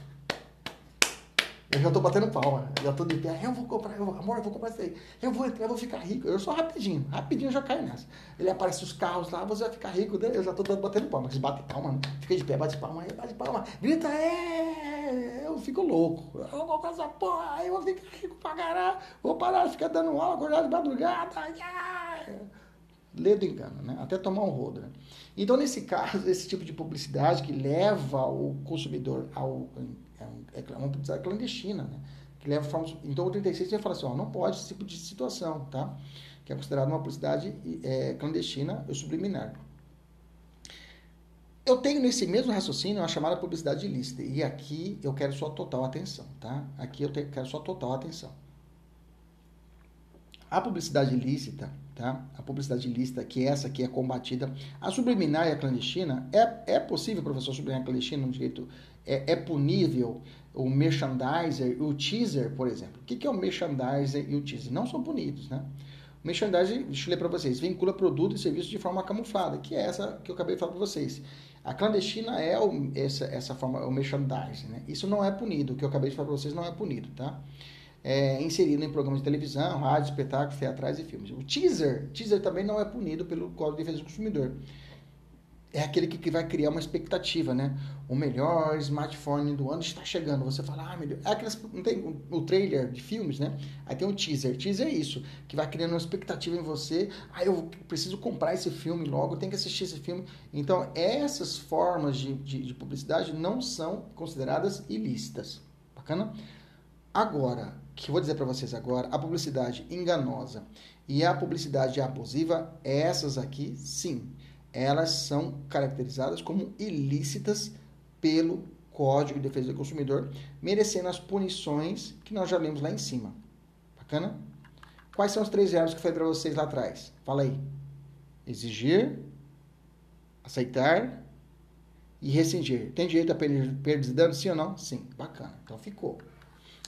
Eu já tô batendo palma, já tô de pé, eu vou comprar, eu vou, amor, eu vou comprar isso aí. Eu vou entrar, eu vou ficar rico. Eu sou rapidinho, rapidinho eu já caio nessa. Ele aparece os carros lá, você vai ficar rico, né? eu já tô batendo palma. Eles batem palma, né? fica de pé, bate palma, bate palma, grita, é! Eu fico louco. Eu vou comprar essa porra, aí eu vou ficar rico pra caralho, vou parar de ficar dando aula, acordar de madrugada. Yeah! Lê do engano, né? até tomar um rodo. Né? Então, nesse caso, esse tipo de publicidade que leva o consumidor ao. É, é uma publicidade clandestina, né? Que leva então, o 36 vai falar assim: ó, não pode esse tipo de situação, tá? Que é considerado uma publicidade é, clandestina ou subliminar. Eu tenho nesse mesmo raciocínio a chamada publicidade ilícita. E aqui eu quero sua total atenção, tá? Aqui eu quero sua total atenção. A publicidade ilícita tá? A publicidade ilícita, que é essa que é combatida. A subliminar e a clandestina, é, é possível, professor, subliminar a clandestina no direito? É, é punível o merchandiser e o teaser, por exemplo. O que, é o merchandiser e o teaser? Não são punidos, né? O merchandiser, deixa eu ler para vocês, vincula produto e serviço de forma camuflada, que é essa que eu acabei de falar para vocês. A clandestina é o, essa, essa forma, o merchandising, né? Isso não é punido, o que eu acabei de falar para vocês não é punido, tá? É, inserido em programas de televisão, rádio, espetáculos, teatrais e filmes. O teaser, teaser também não é punido pelo Código de Defesa do Consumidor. É aquele que, que vai criar uma expectativa, né? O melhor smartphone do ano está chegando. Você fala, ah, Deus. É aquelas, não tem o, o trailer de filmes, né? Aí tem o teaser. Teaser é isso, que vai criando uma expectativa em você. Ah, eu preciso comprar esse filme logo, tenho que assistir esse filme. Então, essas formas de, de, de publicidade não são consideradas ilícitas. Bacana? Agora, que vou dizer para vocês agora, a publicidade enganosa e a publicidade abusiva, essas aqui, sim, elas são caracterizadas como ilícitas pelo Código de Defesa do Consumidor, merecendo as punições que nós já lemos lá em cima. Bacana? Quais são os três verbos que eu falei para vocês lá atrás? Fala aí. Exigir, aceitar e rescindir. Tem direito a perdas e danos, sim ou não? Sim. Bacana. Então ficou.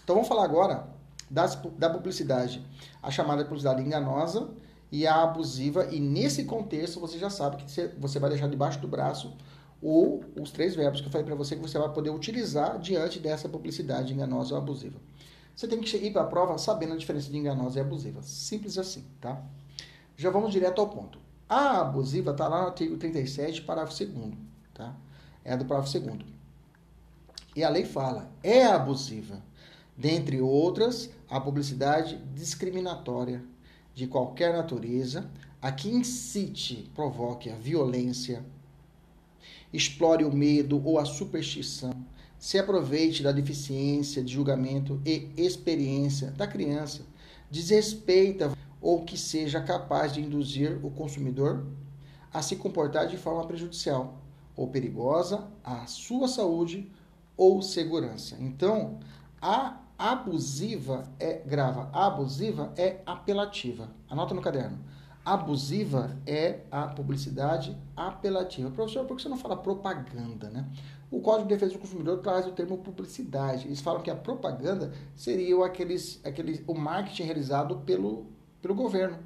Então vamos falar agora das, da publicidade, a chamada publicidade enganosa e a abusiva. E nesse contexto você já sabe que você vai deixar debaixo do braço ou os três verbos que eu falei para você que você vai poder utilizar diante dessa publicidade enganosa ou abusiva. Você tem que ir para a prova sabendo a diferença de enganosa e abusiva. Simples assim, tá? Já vamos direto ao ponto. A abusiva está lá no artigo 37, parágrafo 2 tá? É do parágrafo 2 E a lei fala, é abusiva dentre outras, a publicidade discriminatória de qualquer natureza, a que incite, provoque a violência, explore o medo ou a superstição, se aproveite da deficiência de julgamento e experiência da criança, desrespeita ou que seja capaz de induzir o consumidor a se comportar de forma prejudicial ou perigosa à sua saúde ou segurança. Então, a abusiva é grava, abusiva é apelativa. Anota no caderno. Abusiva é a publicidade apelativa. Professor, por que você não fala propaganda, né? O Código de Defesa do Consumidor traz o termo publicidade. Eles falam que a propaganda seria aqueles, aqueles, o marketing realizado pelo, pelo governo.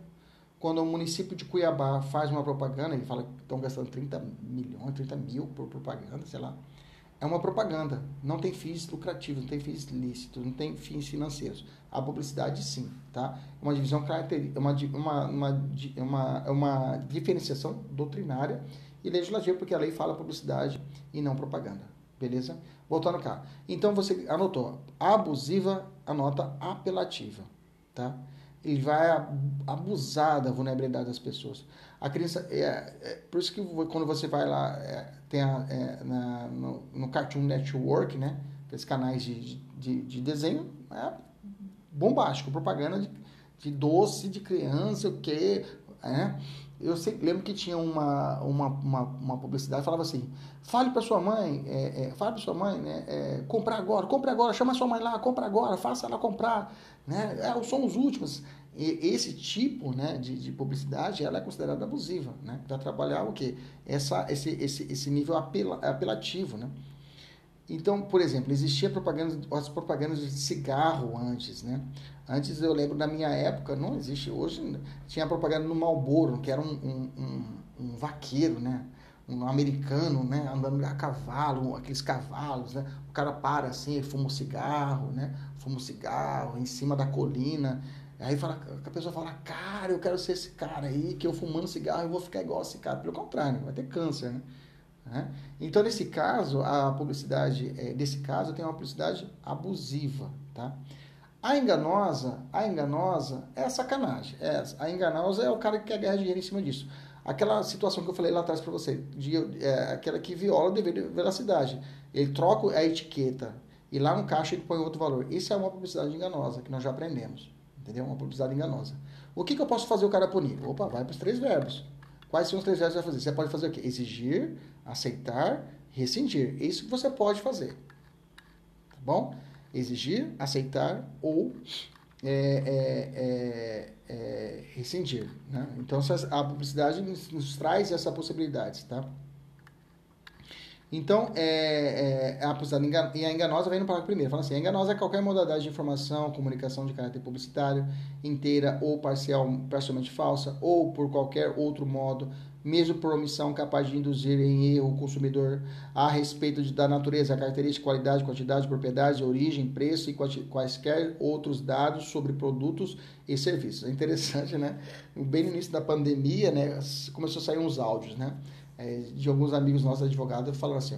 Quando o município de Cuiabá faz uma propaganda, ele fala que estão gastando 30 milhões, 30 mil por propaganda, sei lá é uma propaganda. Não tem fins lucrativos, não tem fins lícitos, não tem fins financeiros. A publicidade, sim, tá? É uma divisão característica, uma, uma, uma, uma, uma diferenciação doutrinária e legislativa, porque a lei fala publicidade e não propaganda. Beleza? Voltando cá. Então você anotou abusiva, anota apelativa, tá? Ele vai abusar da vulnerabilidade das pessoas. A criança, é, é por isso que quando você vai lá, é, tem a, é, na, no, no, Cartoon Network, né? Aqueles canais de, de, de desenho, é bombástico, propaganda de, de doce de criança, o quê, né? Eu sei, lembro que tinha uma, uma, uma, uma publicidade falava assim: fale para sua mãe, é, é, fale para sua mãe, né, é, comprar agora, compre agora, chama sua mãe lá, compra agora, faça ela comprar, né? É, são os últimos. E esse tipo né, de, de, publicidade ela é considerada abusiva, né? Para trabalhar o quê? Essa, esse, esse, esse nível apela, apelativo, né? Então, por exemplo, existia propaganda, as propagandas de cigarro antes, né? Antes eu lembro da minha época, não existe hoje, tinha propaganda no Marlboro, que era um, um, um, um vaqueiro, né? um americano, né, andando a cavalo, aqueles cavalos, né, o cara para assim, fuma um cigarro, né, fuma um cigarro em cima da colina, Aí fala, a pessoa fala, cara, eu quero ser esse cara aí, que eu fumando cigarro eu vou ficar igual esse cara. Pelo contrário, vai ter câncer, né? Então, nesse caso, a publicidade, é, desse caso, tem uma publicidade abusiva, tá? A enganosa, a enganosa é a sacanagem. É, a enganosa é o cara que quer ganhar dinheiro em cima disso. Aquela situação que eu falei lá atrás para você, de, é, aquela que viola o dever de veracidade. Ele troca a etiqueta e lá no caixa ele põe outro valor. Isso é uma publicidade enganosa que nós já aprendemos. Entendeu? Uma publicidade enganosa. O que, que eu posso fazer o cara punir? Opa, vai para os três verbos. Quais são os três verbos que você vai fazer? Você pode fazer o quê? Exigir, aceitar, rescindir. É isso que você pode fazer. Tá bom? Exigir, aceitar ou é, é, é, é rescindir. Né? Então, a publicidade nos, nos traz essa possibilidade, tá? Então, é, é, a publicidade e a enganosa vem no parágrafo primeiro. Fala assim, a enganosa é qualquer modalidade de informação, comunicação de caráter publicitário, inteira ou parcial, parcialmente falsa, ou por qualquer outro modo, mesmo por omissão, capaz de induzir em erro o consumidor a respeito de, da natureza, característica, qualidade, quantidade, propriedade, origem, preço e quaisquer outros dados sobre produtos e serviços. É interessante, né? Bem no início da pandemia, né, começou a sair uns áudios, né? É, de alguns amigos nossos advogados falando assim: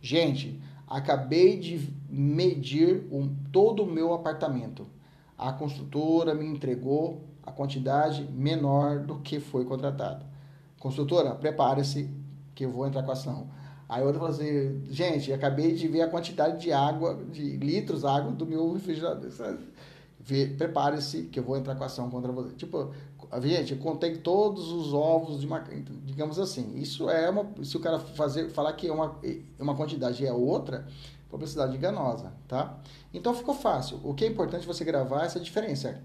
gente, acabei de medir um, todo o meu apartamento. A construtora me entregou a quantidade menor do que foi contratado. Construtora, prepare-se que eu vou entrar com a ação. Aí outra falou assim, gente, acabei de ver a quantidade de água, de litros de água do meu refrigerador. Prepare-se que eu vou entrar com ação contra você. Tipo, gente, eu contei todos os ovos de uma, digamos assim. Isso é uma, se o cara fazer, falar que é uma, é uma quantidade é outra, publicidade enganosa, tá? Então ficou fácil. O que é importante você gravar essa diferença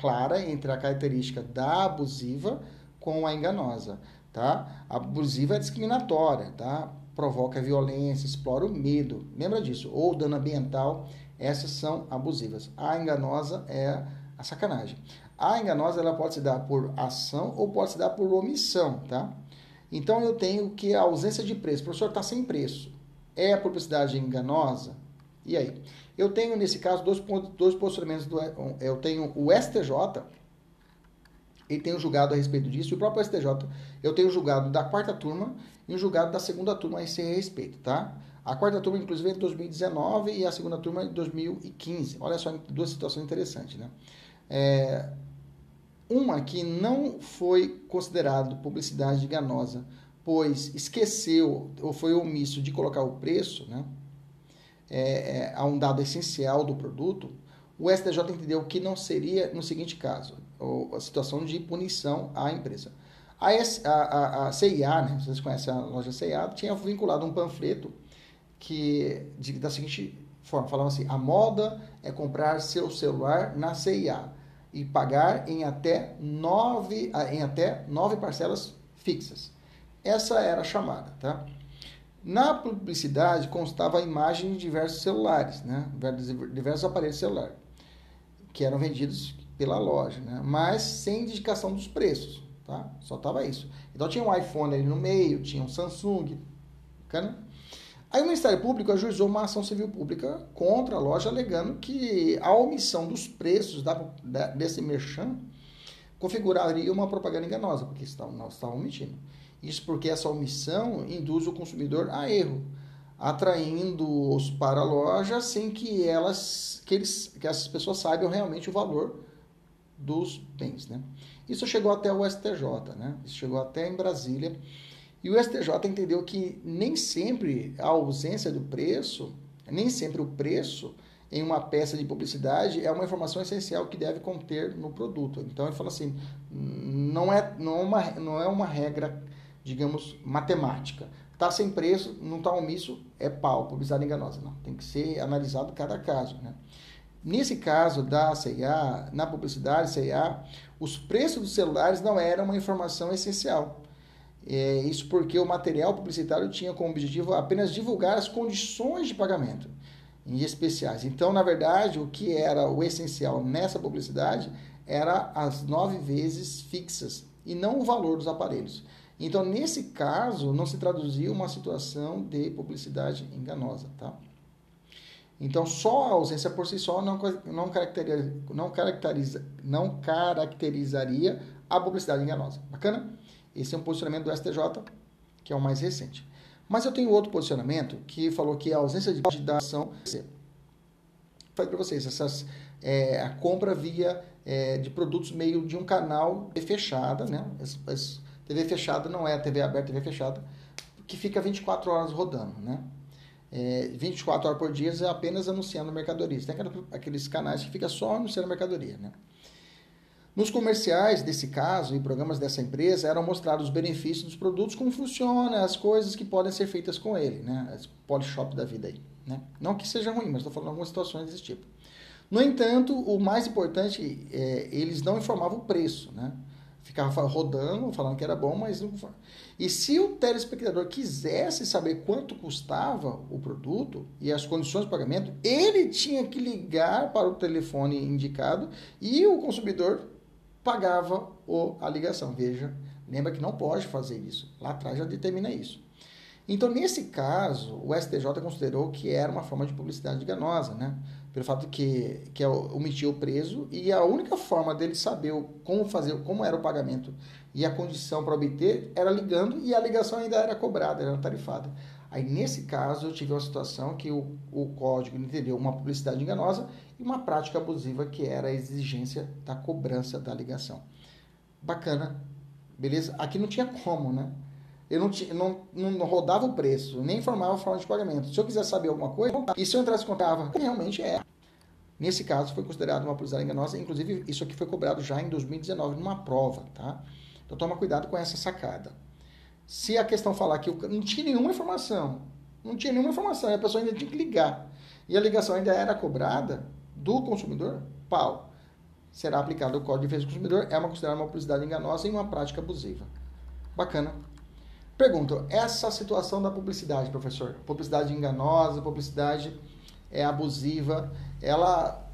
clara entre a característica da abusiva com a enganosa, tá? A abusiva é discriminatória, tá? Provoca violência, explora o medo. Lembra disso? Ou dano ambiental, essas são abusivas. A enganosa é a sacanagem. A enganosa ela pode se dar por ação ou pode se dar por omissão, tá? Então eu tenho que a ausência de preço. O professor está sem preço. É a publicidade enganosa? E aí? Eu tenho nesse caso dois, dois posicionamentos. Do, eu tenho o STJ, ele tem um julgado a respeito disso, e o próprio STJ, eu tenho um julgado da quarta turma e um julgado da segunda turma a esse respeito, tá? A quarta turma, inclusive, é de 2019 e a segunda turma é de 2015. Olha só, duas situações interessantes, né? É, uma que não foi considerado publicidade enganosa pois esqueceu ou foi omisso de colocar o preço, né, é, é, a um dado essencial do produto, o STJ entendeu que não seria no seguinte caso, a situação de punição à empresa. A, a, a, a CIA, né, vocês conhecem a loja CIA, tinha vinculado um panfleto que de, da seguinte forma, falava assim, a moda é comprar seu celular na CIA e pagar em até nove, em até nove parcelas fixas. Essa era a chamada, tá? Na publicidade constava a imagem de diversos celulares, né? diversos aparelhos celulares, que eram vendidos pela loja, né? mas sem indicação dos preços, tá? Só tava isso. Então tinha um iPhone ali no meio, tinha um Samsung, bacana? Aí o Ministério Público ajuizou uma ação civil pública contra a loja, alegando que a omissão dos preços da, da, desse merchan configuraria uma propaganda enganosa, porque nós estávamos omitindo. Isso porque essa omissão induz o consumidor a erro, atraindo-os para a loja sem que elas, que, eles, que essas pessoas saibam realmente o valor dos bens. Né? Isso chegou até o STJ, né? Isso chegou até em Brasília e o STJ entendeu que nem sempre a ausência do preço, nem sempre o preço em uma peça de publicidade é uma informação essencial que deve conter no produto. Então ele fala assim, não é, não é, uma, não é uma regra, digamos, matemática. Está sem preço, não está omisso, é pau, publicidade enganosa. Não, tem que ser analisado cada caso. Né? Nesse caso da CIA, na publicidade CIA, os preços dos celulares não eram uma informação essencial. É, isso porque o material publicitário tinha como objetivo apenas divulgar as condições de pagamento em especiais. Então, na verdade, o que era o essencial nessa publicidade era as nove vezes fixas e não o valor dos aparelhos. Então, nesse caso, não se traduzia uma situação de publicidade enganosa, tá? Então, só a ausência por si só não, não, caracteriza, não, caracteriza, não caracterizaria a publicidade enganosa. Bacana? Esse é um posicionamento do STJ, que é o mais recente. Mas eu tenho outro posicionamento que falou que a ausência de da ação. Falei para vocês, essas, é, a compra via é, de produtos meio de um canal fechada, né? As, TV fechada não é TV aberta, TV fechada, que fica 24 horas rodando, né? É, 24 horas por dia apenas anunciando mercadorias. Tem aqueles canais que fica só anunciando mercadoria, né? Nos comerciais desse caso e programas dessa empresa eram mostrados os benefícios dos produtos, como funciona, as coisas que podem ser feitas com ele, né? As polishop da vida aí, né? Não que seja ruim, mas estou falando de algumas situações desse tipo. No entanto, o mais importante, é, eles não informavam o preço, né? Ficava rodando, falando que era bom, mas não. E se o telespectador quisesse saber quanto custava o produto e as condições de pagamento, ele tinha que ligar para o telefone indicado e o consumidor pagava o, a ligação. Veja, lembra que não pode fazer isso. Lá atrás já determina isso. Então, nesse caso, o STJ considerou que era uma forma de publicidade enganosa, né? Pelo fato que, que omitiu o preso e a única forma dele saber como fazer, como era o pagamento e a condição para obter era ligando e a ligação ainda era cobrada, era tarifada. Aí, nesse caso, eu tive uma situação que o, o código entendeu uma publicidade enganosa e uma prática abusiva que era a exigência da cobrança da ligação. Bacana, beleza? Aqui não tinha como, né? Eu não, tinha, não, não rodava o preço, nem informava a forma de pagamento. Se eu quiser saber alguma coisa, e se eu entrasse contava, realmente é. Nesse caso, foi considerado uma publicidade enganosa. Inclusive, isso aqui foi cobrado já em 2019 numa prova, tá? Então, toma cuidado com essa sacada. Se a questão falar que não tinha nenhuma informação, não tinha nenhuma informação, e a pessoa ainda tinha que ligar, e a ligação ainda era cobrada do consumidor, pau. Será aplicado o Código de Defesa do Consumidor, é uma considerada uma publicidade enganosa e uma prática abusiva. Bacana. Pergunto, essa situação da publicidade, professor, publicidade enganosa, publicidade é abusiva, ela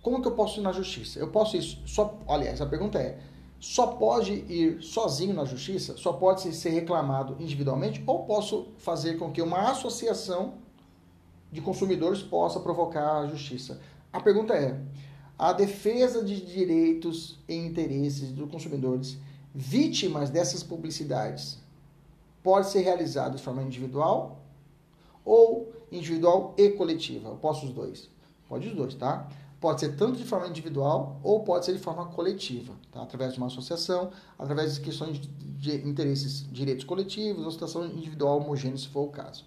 como que eu posso ir na justiça? Eu posso ir só, olha, essa pergunta é, só pode ir sozinho na justiça, só pode ser reclamado individualmente, ou posso fazer com que uma associação de consumidores possa provocar a justiça? A pergunta é: a defesa de direitos e interesses dos consumidores vítimas dessas publicidades pode ser realizada de forma individual ou individual e coletiva? Eu posso os dois? Pode os dois, tá? Pode ser tanto de forma individual ou pode ser de forma coletiva, tá? através de uma associação, através de questões de, interesses, direitos coletivos, ou situação individual homogênea, se for o caso.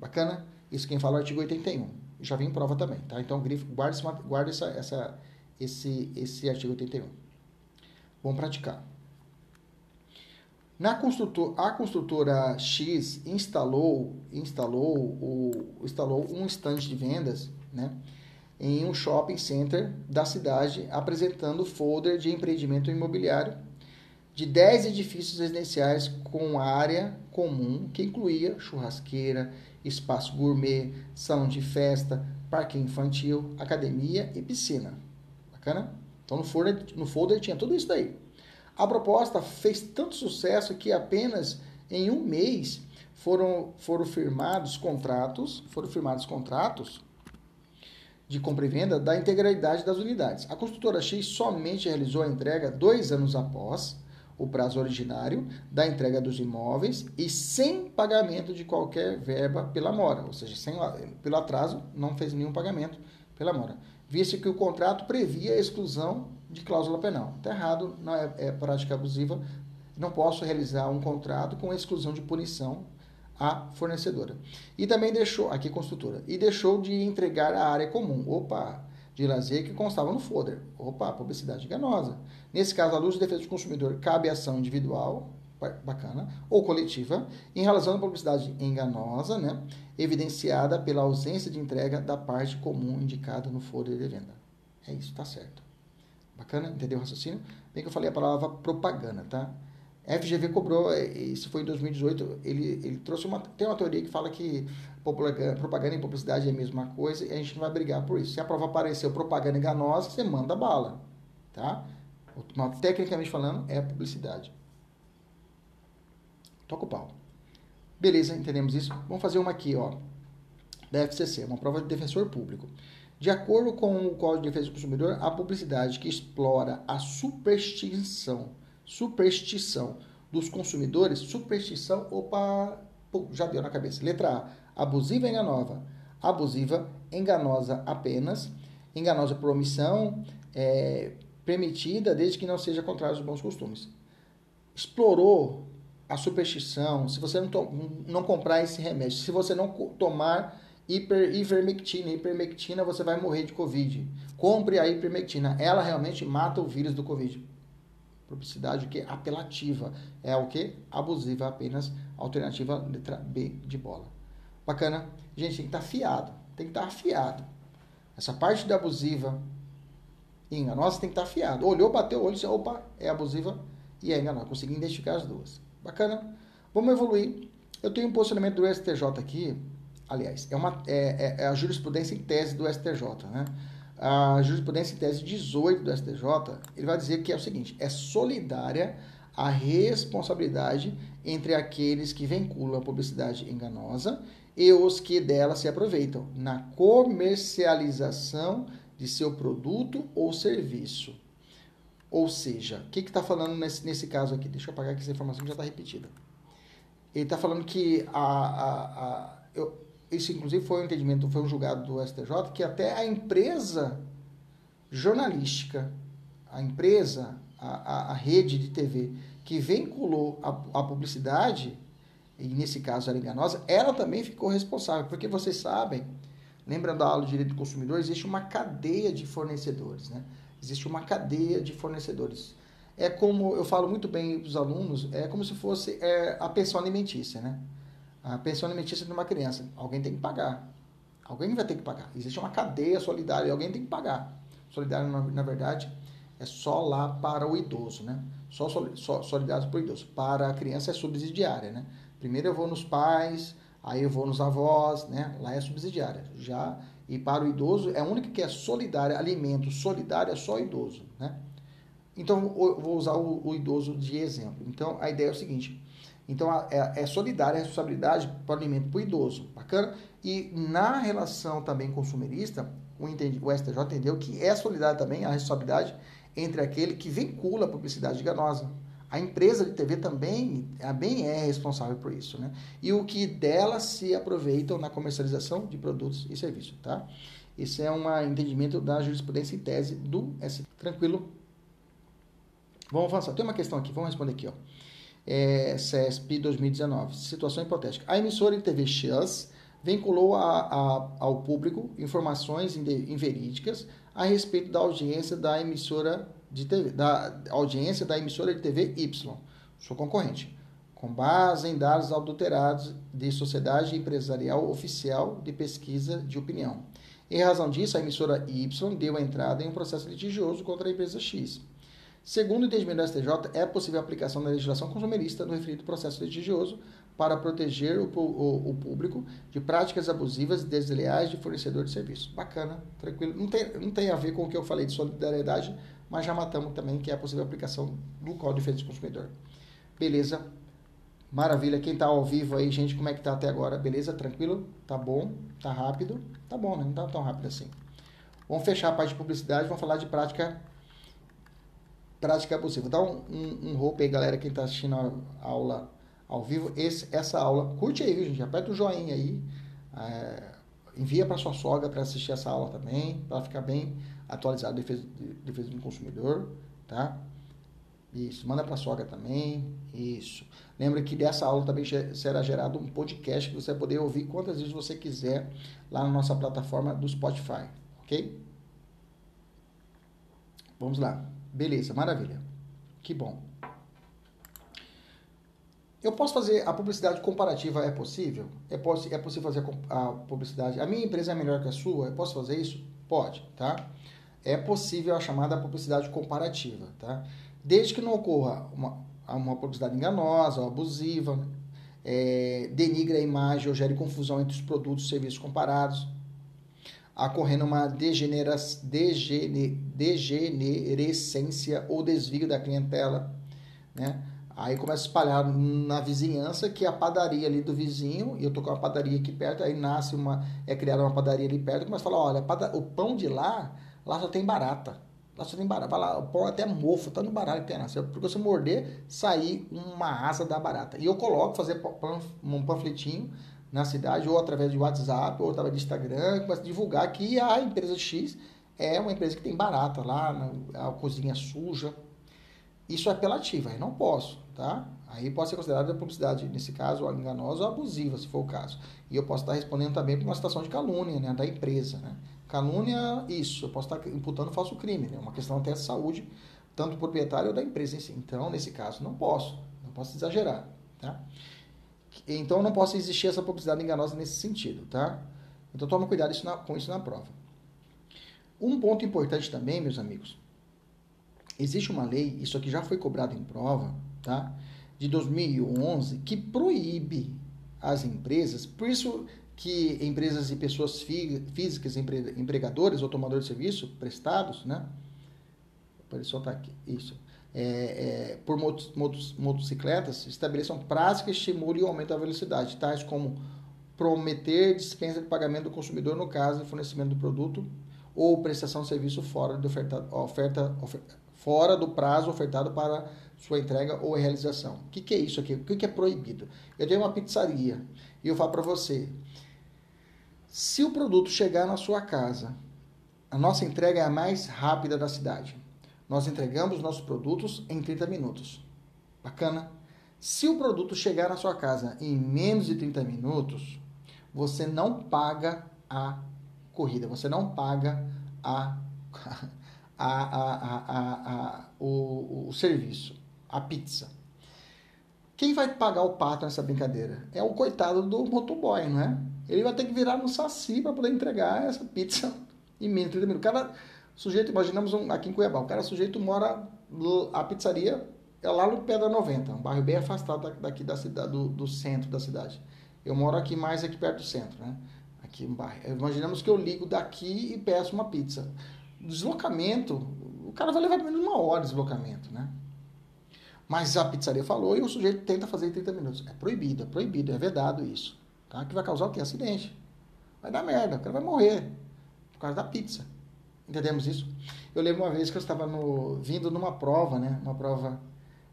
Bacana? Isso quem fala é o artigo 81. Já vem em prova também, tá? Então, guarde, guarde essa, essa, esse, esse artigo 81. Vamos praticar. Na construtor, a construtora X instalou, instalou, o, instalou um estande de vendas, né? Em um shopping center da cidade, apresentando folder de empreendimento imobiliário de 10 edifícios residenciais com área comum que incluía churrasqueira, espaço gourmet, salão de festa, parque infantil, academia e piscina. Bacana? Então no folder, no folder tinha tudo isso daí. A proposta fez tanto sucesso que apenas em um mês foram, foram firmados contratos, foram firmados contratos de compra e venda da integralidade das unidades. A construtora X somente realizou a entrega dois anos após o prazo originário da entrega dos imóveis e sem pagamento de qualquer verba pela mora, ou seja, sem, pelo atraso, não fez nenhum pagamento pela mora, visto que o contrato previa a exclusão de cláusula penal. Está errado, não é, é prática abusiva, não posso realizar um contrato com exclusão de punição a fornecedora. E também deixou, aqui construtora, e deixou de entregar a área comum, opa, de lazer que constava no folder. Opa, publicidade enganosa. Nesse caso, a luz de defesa do consumidor cabe ação individual, bacana, ou coletiva, em relação à publicidade enganosa, né, evidenciada pela ausência de entrega da parte comum indicada no folder de venda. É isso, tá certo. Bacana? Entendeu o raciocínio? Bem que eu falei a palavra propaganda, tá? FGV cobrou, é, isso foi em 2018, ele, ele trouxe uma. Tem uma teoria que fala que propaganda e publicidade é a mesma coisa e a gente não vai brigar por isso. Se a prova apareceu propaganda enganosa, você manda bala. Tá? Tecnicamente falando, é publicidade. Toca o pau. Beleza, entendemos isso. Vamos fazer uma aqui, ó. Da FCC, uma prova de defensor público. De acordo com o Código de Defesa do Consumidor, a publicidade que explora a superstição superstição dos consumidores, superstição, opa, pô, já deu na cabeça. Letra A, abusiva e enganosa. Abusiva, enganosa apenas, enganosa por omissão, é, permitida desde que não seja contrário aos bons costumes. Explorou a superstição, se você não, não comprar esse remédio, se você não tomar hiper, ivermectina, hipermectina, você vai morrer de Covid. Compre a hipermectina, ela realmente mata o vírus do Covid publicidade que apelativa. É o que abusiva apenas alternativa letra B de bola. Bacana? Gente tem que estar tá afiado tem que estar tá afiado. Essa parte da abusiva e enganosa tem que estar tá afiado. Olhou bateu o olho disse, opa é abusiva e é enganosa. Consegui identificar as duas. Bacana? Vamos evoluir. Eu tenho um posicionamento do STJ aqui. Aliás é uma é, é, é a jurisprudência em tese do STJ né a jurisprudência em tese 18 do STJ, ele vai dizer que é o seguinte: é solidária a responsabilidade entre aqueles que vinculam a publicidade enganosa e os que dela se aproveitam na comercialização de seu produto ou serviço. Ou seja, o que está falando nesse, nesse caso aqui? Deixa eu apagar que essa informação já está repetida. Ele está falando que a, a, a eu, isso inclusive foi um entendimento, foi um julgado do STJ, que até a empresa jornalística, a empresa, a, a, a rede de TV que vinculou a, a publicidade, e nesse caso era enganosa, ela também ficou responsável, porque vocês sabem, lembrando da aula de direito do consumidor, existe uma cadeia de fornecedores, né? Existe uma cadeia de fornecedores. É como eu falo muito bem para os alunos, é como se fosse é, a pensão alimentícia, né? A pensão alimentícia de uma criança. Alguém tem que pagar. Alguém vai ter que pagar. Existe uma cadeia solidária e alguém tem que pagar. Solidário, na, verdade, é só lá para o idoso, né? Só, só solidário para o idoso. Para a criança é subsidiária, né? Primeiro eu vou nos pais, aí eu vou nos avós, né? Lá é subsidiária. Já e para o idoso é a única que é solidária, alimento solidário é só idoso, né? Então eu vou usar o, o idoso de exemplo. Então a ideia é o seguinte: então, é, é solidária a responsabilidade para o alimento para o idoso. Bacana? E na relação também consumerista, o, STJ entendeu que é solidária também a responsabilidade entre aquele que vincula a publicidade enganosa. A empresa de TV também, também é responsável por isso, né? E o que dela se aproveitam na comercialização de produtos e serviços, tá? Esse é um entendimento da jurisprudência em tese do S. Tranquilo? Vamos avançar. Tem uma questão aqui, vamos responder aqui, ó. É, CESP 2019, situação hipotética. A emissora de TV X vinculou a, a, ao público informações inverídicas a respeito da audiência da emissora de TV, da audiência da emissora de TV Y, sua concorrente, com base em dados adulterados de sociedade empresarial oficial de pesquisa de opinião. Em razão disso, a emissora Y deu entrada em um processo litigioso contra a empresa X. Segundo o entendimento do STJ, é possível a aplicação da legislação consumerista no referido processo litigioso para proteger o, o, o, público de práticas abusivas e desleais de fornecedor de serviço. Bacana, tranquilo. Não tem, não tem a ver com o que eu falei de solidariedade, mas já matamos também que é a possível aplicação do Código de Defesa do Consumidor. Beleza? Maravilha. Quem está ao vivo aí, gente, como é que tá até agora? Beleza? Tranquilo? Tá bom? Tá rápido? Tá bom, né? Não tá tão rápido assim. Vamos fechar a parte de publicidade, vamos falar de prática prática abusiva. Dá um, um, um roupa aí, galera, quem está assistindo a aula ao vivo. Esse, essa aula, curte aí, gente? Aperta o joinha aí. É, envia para sua sogra para assistir essa aula também, para ficar bem atualizado defesa, defesa do consumidor, tá? Isso, manda para sogra também. Isso. Lembra que dessa aula também será gerado um podcast que você vai poder ouvir quantas vezes você quiser lá na nossa plataforma do Spotify, ok? Vamos lá. Beleza, maravilha. Que bom. Eu posso fazer a publicidade comparativa, é possível? É, poss é possível fazer a, a publicidade. A minha empresa é melhor que a sua, eu posso fazer isso? Pode, tá? É possível a chamada publicidade comparativa, tá? Desde que não ocorra uma, uma publicidade enganosa ou abusiva, é, denigre a imagem ou gere confusão entre os produtos e serviços comparados, ocorrendo uma degenera, degene, degenerescência ou desvio da clientela, né? Aí começa a espalhar na vizinhança que a padaria ali do vizinho, e eu tô com uma padaria aqui perto, aí nasce uma, é criada uma padaria ali perto, começa a falar, olha, o pão de lá, lá só tem barata. Lá só tem barata. Lá, o pão é até mofo, tá no barata que tem lá. Porque você morder, sair uma asa da barata. E eu coloco, fazer um panfletinho na cidade, ou através de WhatsApp, ou através de Instagram, começa a divulgar que a empresa X é uma empresa que tem barata lá, a cozinha suja. Isso é apelativo, aí não posso, tá? Aí pode ser considerada publicidade, nesse caso, enganosa ou abusiva, se for o caso. E eu posso estar respondendo também por uma situação de calúnia, né, da empresa, né? Calúnia, isso, eu posso estar imputando falso crime, né? Uma questão até de saúde, tanto do proprietário ou da empresa em si. Então, nesse caso, não posso, não posso exagerar, tá? Então não posso existir essa publicidade enganosa nesse sentido, tá? Então toma cuidado isso na, com isso na prova. Um ponto importante também, meus amigos, existe uma lei, isso aqui já foi cobrado em prova, tá? De 2011, que proíbe as empresas, por isso que empresas e pessoas físicas, empregadores ou tomadores de serviço prestados, né? Pode soltar aqui, isso é, é, por motos, motos, motocicletas estabeleçam práticas que estimulem o aumento da velocidade, tais como prometer dispensa de pagamento do consumidor no caso de fornecimento do produto ou prestação de serviço fora, de oferta, oferta, oferta fora do prazo ofertado para sua entrega ou realização. O que, que é isso aqui? O que, que é proibido? Eu tenho uma pizzaria e eu falo para você, se o produto chegar na sua casa, a nossa entrega é a mais rápida da cidade nós entregamos nossos produtos em 30 minutos. Bacana? Se o produto chegar na sua casa em menos de 30 minutos, você não paga a corrida, você não paga a, a, a, a o, o serviço, a pizza. Quem vai pagar o pato nessa brincadeira? É o coitado do motoboy, não é? Ele vai ter que virar no saci para poder entregar essa pizza em menos de 30 minutos. O cara sujeito, imaginamos um, aqui em Cuiabá, o cara sujeito mora, a pizzaria é lá no pé da 90, um bairro bem afastado daqui da cidade, do, do centro da cidade. Eu moro aqui mais aqui perto do centro, né? Aqui um bairro. Imaginamos que eu ligo daqui e peço uma pizza. Deslocamento, o cara vai levar menos uma hora de deslocamento, né? Mas a pizzaria falou e o sujeito tenta fazer em 30 minutos. É proibido, é proibido, é vedado isso. Tá? Que vai causar o quê? Acidente. Vai dar merda, o cara vai morrer por causa da pizza. Entendemos isso? Eu lembro uma vez que eu estava no, vindo numa prova, né? Uma prova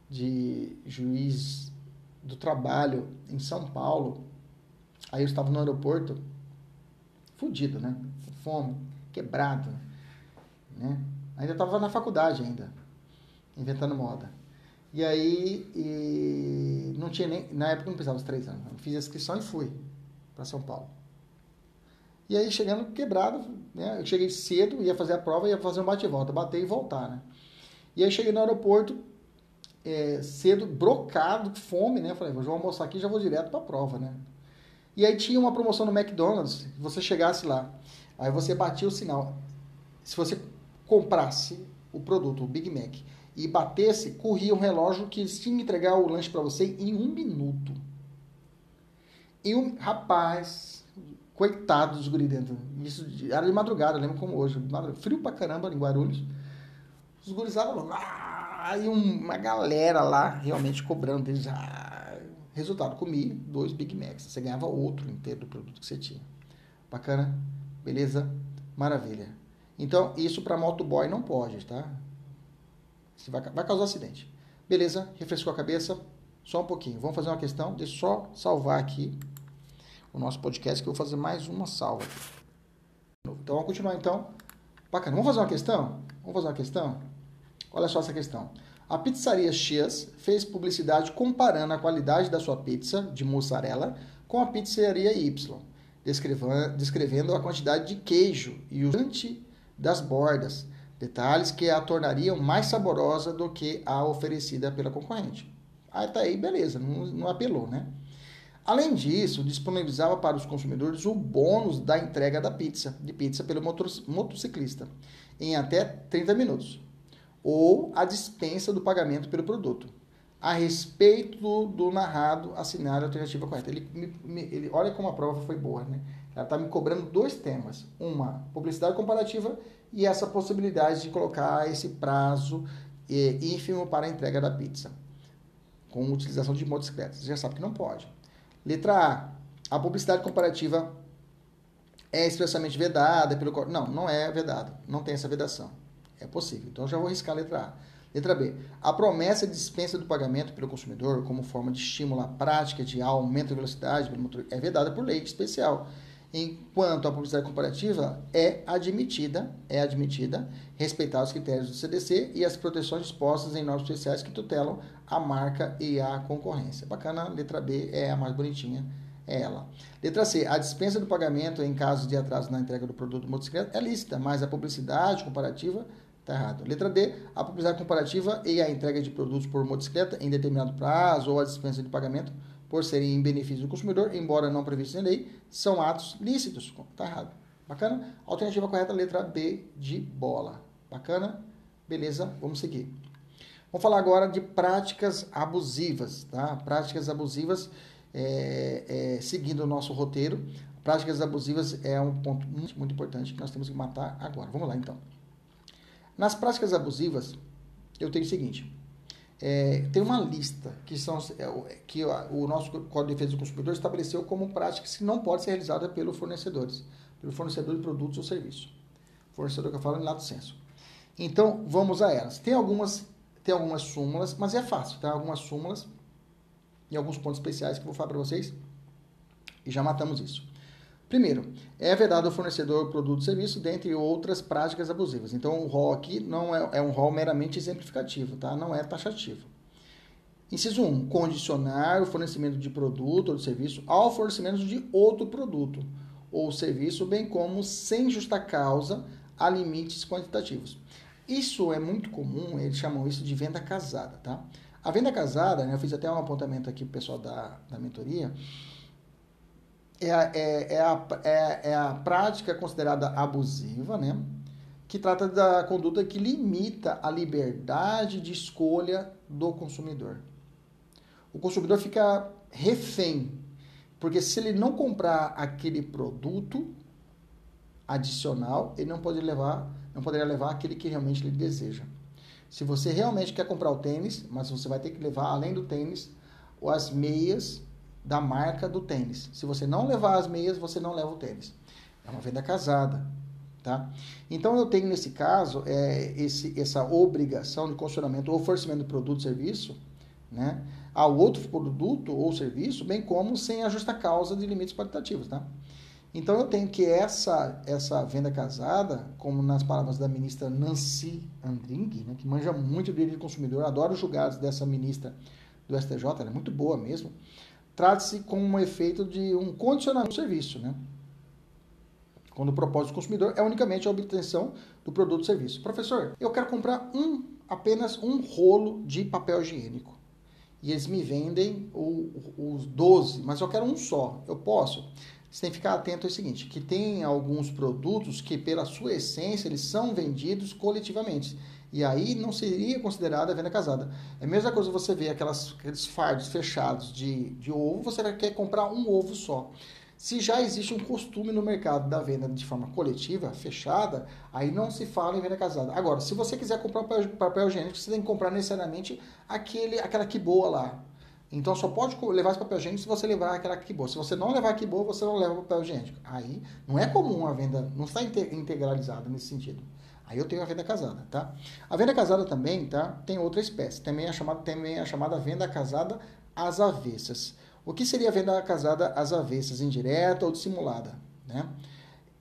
de juiz do trabalho em São Paulo. Aí eu estava no aeroporto, fudido, né? Fome. quebrado, né? Ainda estava na faculdade ainda, inventando moda. E aí, e não tinha nem, na época não precisava os três anos. Eu fiz a inscrição e fui para São Paulo. E aí, chegando quebrado, né? Eu cheguei cedo, ia fazer a prova, ia fazer um bate-volta, bater e voltar, né? E aí, cheguei no aeroporto, é, cedo, brocado, fome, né? Falei, vou almoçar aqui já vou direto para a prova, né? E aí tinha uma promoção no McDonald's, você chegasse lá, aí você batia o sinal. Se você comprasse o produto, o Big Mac, e batesse, corria um relógio que eles tinham que entregar o lanche para você em um minuto. E um rapaz, coitado dos guri dentro. Isso era de madrugada, lembro como hoje. Frio pra caramba em Guarulhos. Os guris estavam lá, e uma galera lá realmente cobrando deles. Ah, resultado, comi dois Big Macs. Você ganhava outro inteiro do produto que você tinha. Bacana? Beleza? Maravilha. Então, isso para motoboy não pode, tá? Você vai, vai causar acidente. Beleza? Refrescou a cabeça? Só um pouquinho. Vamos fazer uma questão. Deixa eu só salvar aqui o nosso podcast, que eu vou fazer mais uma salva. Então, vamos continuar então. Bacana. Vamos fazer uma questão? Vamos fazer uma questão? Olha só essa questão. A pizzaria X fez publicidade comparando a qualidade da sua pizza de mussarela com a pizzaria Y, descrevendo a quantidade de queijo e o das bordas, detalhes que a tornariam mais saborosa do que a oferecida pela concorrente. Aí tá aí, beleza, não, não apelou, né? Além disso, disponibilizava para os consumidores o bônus da entrega da pizza, de pizza pelo motociclista, em até 30 minutos, ou a dispensa do pagamento pelo produto. A respeito do, do narrado, assinar a alternativa correta. Ele, me, ele, olha como a prova foi boa, né? Ela está me cobrando dois temas: uma, publicidade comparativa, e essa possibilidade de colocar esse prazo é, ínfimo para a entrega da pizza, com utilização de motocicletas. Você já sabe que não pode. Letra A. A publicidade comparativa é expressamente vedada pelo. Não, não é vedada. Não tem essa vedação. É possível. Então, já vou riscar a letra A. Letra B. A promessa de dispensa do pagamento pelo consumidor como forma de estímulo à prática de aumento da velocidade é vedada por lei especial enquanto a publicidade comparativa é admitida, é admitida, respeitar os critérios do CDC e as proteções expostas em normas especiais que tutelam a marca e a concorrência. Bacana, letra B é a mais bonitinha, é ela. Letra C, a dispensa do pagamento em caso de atraso na entrega do produto motocicleta é lícita, mas a publicidade comparativa está errado. Letra D, a publicidade comparativa e a entrega de produtos por motocicleta em determinado prazo ou a dispensa de pagamento por serem em benefício do consumidor, embora não previstos em lei, são atos lícitos. Tá errado. Bacana? Alternativa correta, letra B de bola. Bacana? Beleza, vamos seguir. Vamos falar agora de práticas abusivas, tá? Práticas abusivas, é, é, seguindo o nosso roteiro. Práticas abusivas é um ponto muito, muito importante que nós temos que matar agora. Vamos lá, então. Nas práticas abusivas, eu tenho o seguinte é, tem uma lista que, são, é, que o nosso Código de Defesa do Consumidor estabeleceu como práticas que não pode ser realizada pelos fornecedores, pelo fornecedor de produtos ou serviços. Fornecedor que eu falo em lato senso. Então, vamos a elas. Tem algumas, tem algumas súmulas, mas é fácil, tá? Algumas súmulas e alguns pontos especiais que eu vou falar para vocês e já matamos isso. Primeiro, é vedado ao fornecedor produto ou serviço, dentre outras práticas abusivas. Então, o rol aqui não é, é um rol meramente exemplificativo, tá? não é taxativo. Inciso 1. Condicionar o fornecimento de produto ou de serviço ao fornecimento de outro produto ou serviço, bem como sem justa causa a limites quantitativos. Isso é muito comum, eles chamam isso de venda casada, tá? A venda casada, né, eu fiz até um apontamento aqui pro pessoal da, da mentoria, é a, é, é, a, é, é a prática considerada abusiva, né? que trata da conduta que limita a liberdade de escolha do consumidor. O consumidor fica refém, porque se ele não comprar aquele produto adicional, ele não pode levar, não poderia levar aquele que realmente ele deseja. Se você realmente quer comprar o tênis, mas você vai ter que levar além do tênis as meias da marca do tênis. Se você não levar as meias, você não leva o tênis. É uma venda casada, tá? Então eu tenho nesse caso é, esse, essa obrigação de condicionamento ou fornecimento de produto ou serviço, né, ao outro produto ou serviço, bem como sem a justa causa de limites qualitativos, tá? Então eu tenho que essa essa venda casada, como nas palavras da ministra Nancy Andrighi, né, que manja muito de direito do consumidor, adoro os julgados dessa ministra do STJ, ela é muito boa mesmo, trata-se com um efeito de um condicionamento do serviço, né? Quando o propósito do consumidor é unicamente a obtenção do produto ou serviço. Professor, eu quero comprar um apenas um rolo de papel higiênico. E eles me vendem os 12, mas eu quero um só. Eu posso? Você tem que ficar atento ao seguinte, que tem alguns produtos que, pela sua essência, eles são vendidos coletivamente. E aí não seria considerada venda casada. É a mesma coisa você ver aquelas, aqueles fardos fechados de, de ovo, você querer comprar um ovo só. Se já existe um costume no mercado da venda de forma coletiva, fechada, aí não se fala em venda casada. Agora, se você quiser comprar papel, papel higiênico, você tem que comprar necessariamente aquele, aquela que boa lá. Então só pode levar esse papel higiênico se você levar aquela que boa. Se você não levar que boa, você não leva papel higiênico. Aí não é comum a venda, não está integralizada nesse sentido. Aí eu tenho a venda casada, tá? A venda casada também, tá? Tem outra espécie. Também é chamada, também é chamada venda casada às avessas. O que seria a venda casada às avessas, indireta ou dissimulada, né?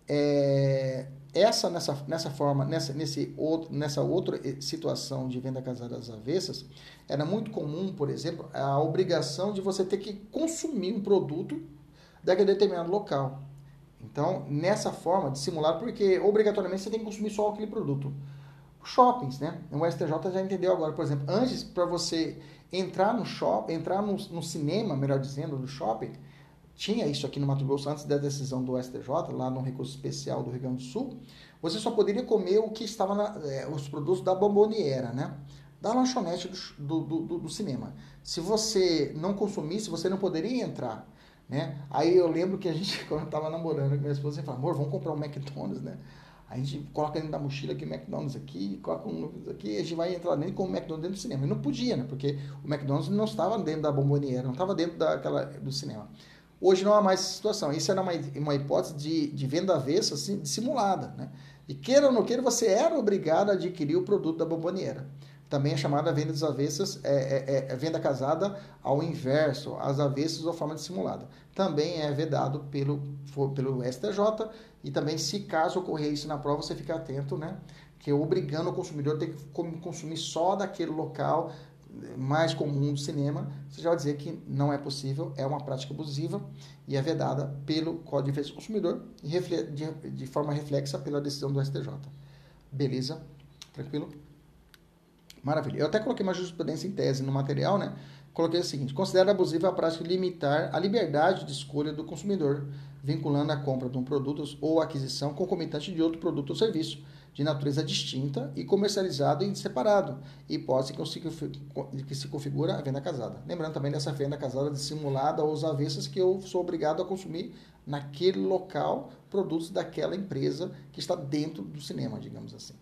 É, essa nessa, nessa forma, nessa, nesse outro, nessa outra situação de venda casada às avessas, era muito comum, por exemplo, a obrigação de você ter que consumir um produto daquele determinado local. Então, nessa forma de simular, porque obrigatoriamente você tem que consumir só aquele produto. Shoppings, né? O STJ já entendeu agora, por exemplo, antes para você entrar no shopping, entrar no, no cinema, melhor dizendo, no shopping, tinha isso aqui no Mato Grosso antes da decisão do STJ, lá no recurso especial do Rio Grande do Sul, você só poderia comer o que estava na, é, os produtos da bomboniera, né? Da lanchonete do, do, do, do, cinema. Se você não consumisse, você não poderia entrar, né? Aí eu lembro que a gente, quando eu estava namorando com minha esposa, você falava, amor, vamos comprar um McDonald's, né? A gente coloca dentro da mochila aqui o McDonald's aqui, coloca um aqui, a gente vai entrar dentro com o McDonald's dentro do cinema. E não podia, né? Porque o McDonald's não estava dentro da bomboniera, não estava dentro daquela, do cinema. Hoje não há mais essa situação. Isso era uma, uma hipótese de, de venda avessa assim, dissimulada. Né? E queira ou não queira, você era obrigado a adquirir o produto da bomboniera. Também é chamada venda das avessas, é, é, é, é venda casada ao inverso, às avessas ou forma dissimulada. Também é vedado pelo, pelo STJ e também, se caso ocorrer isso na prova, você fica atento, né? Que é obrigando o consumidor a ter que consumir só daquele local mais comum do cinema, você já vai dizer que não é possível, é uma prática abusiva e é vedada pelo Código de Defesa do Consumidor de, de forma reflexa pela decisão do STJ. Beleza? Tranquilo? Maravilha. Eu até coloquei uma jurisprudência em tese no material, né? Coloquei o seguinte: considera abusiva a prática de limitar a liberdade de escolha do consumidor, vinculando a compra de um produto ou aquisição concomitante de outro produto ou serviço, de natureza distinta e comercializado em separado, hipótese que se configura a venda casada. Lembrando também dessa venda casada dissimulada ou avessas que eu sou obrigado a consumir naquele local produtos daquela empresa que está dentro do cinema, digamos assim.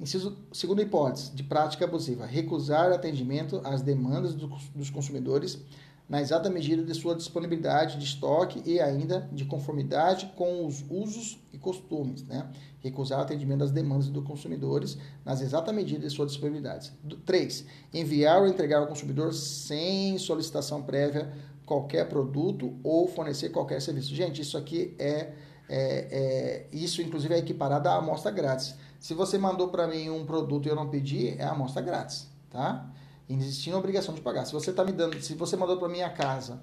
Inciso, segunda hipótese de prática abusiva, recusar atendimento às demandas dos consumidores na exata medida de sua disponibilidade de estoque e ainda de conformidade com os usos e costumes, né? Recusar atendimento às demandas dos consumidores nas exata medida de sua disponibilidade. 3. Enviar ou entregar ao consumidor sem solicitação prévia qualquer produto ou fornecer qualquer serviço. Gente, isso aqui é, é, é isso inclusive é equiparado à amostra grátis. Se você mandou para mim um produto e eu não pedi, é amostra grátis, tá? existindo obrigação de pagar. Se você está me dando, se você mandou para minha casa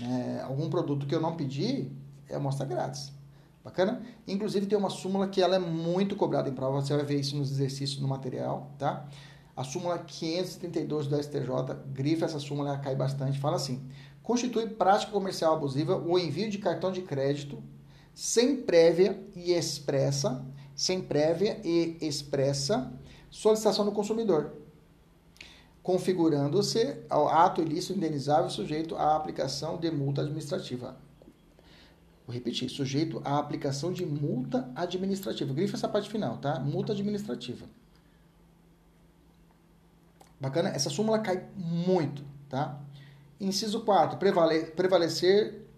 né, algum produto que eu não pedi, é amostra grátis. Bacana? Inclusive tem uma súmula que ela é muito cobrada em prova, você vai ver isso nos exercícios no material, tá? A súmula 532 do STJ, grifa essa súmula, ela cai bastante, fala assim: constitui prática comercial abusiva o envio de cartão de crédito sem prévia e expressa, sem prévia e expressa solicitação do consumidor configurando-se ao ato ilícito indenizável sujeito à aplicação de multa administrativa. Vou repetir, sujeito à aplicação de multa administrativa. Grifa essa parte final, tá? Multa administrativa. Bacana? Essa súmula cai muito, tá? Inciso 4. Prevale prevalecer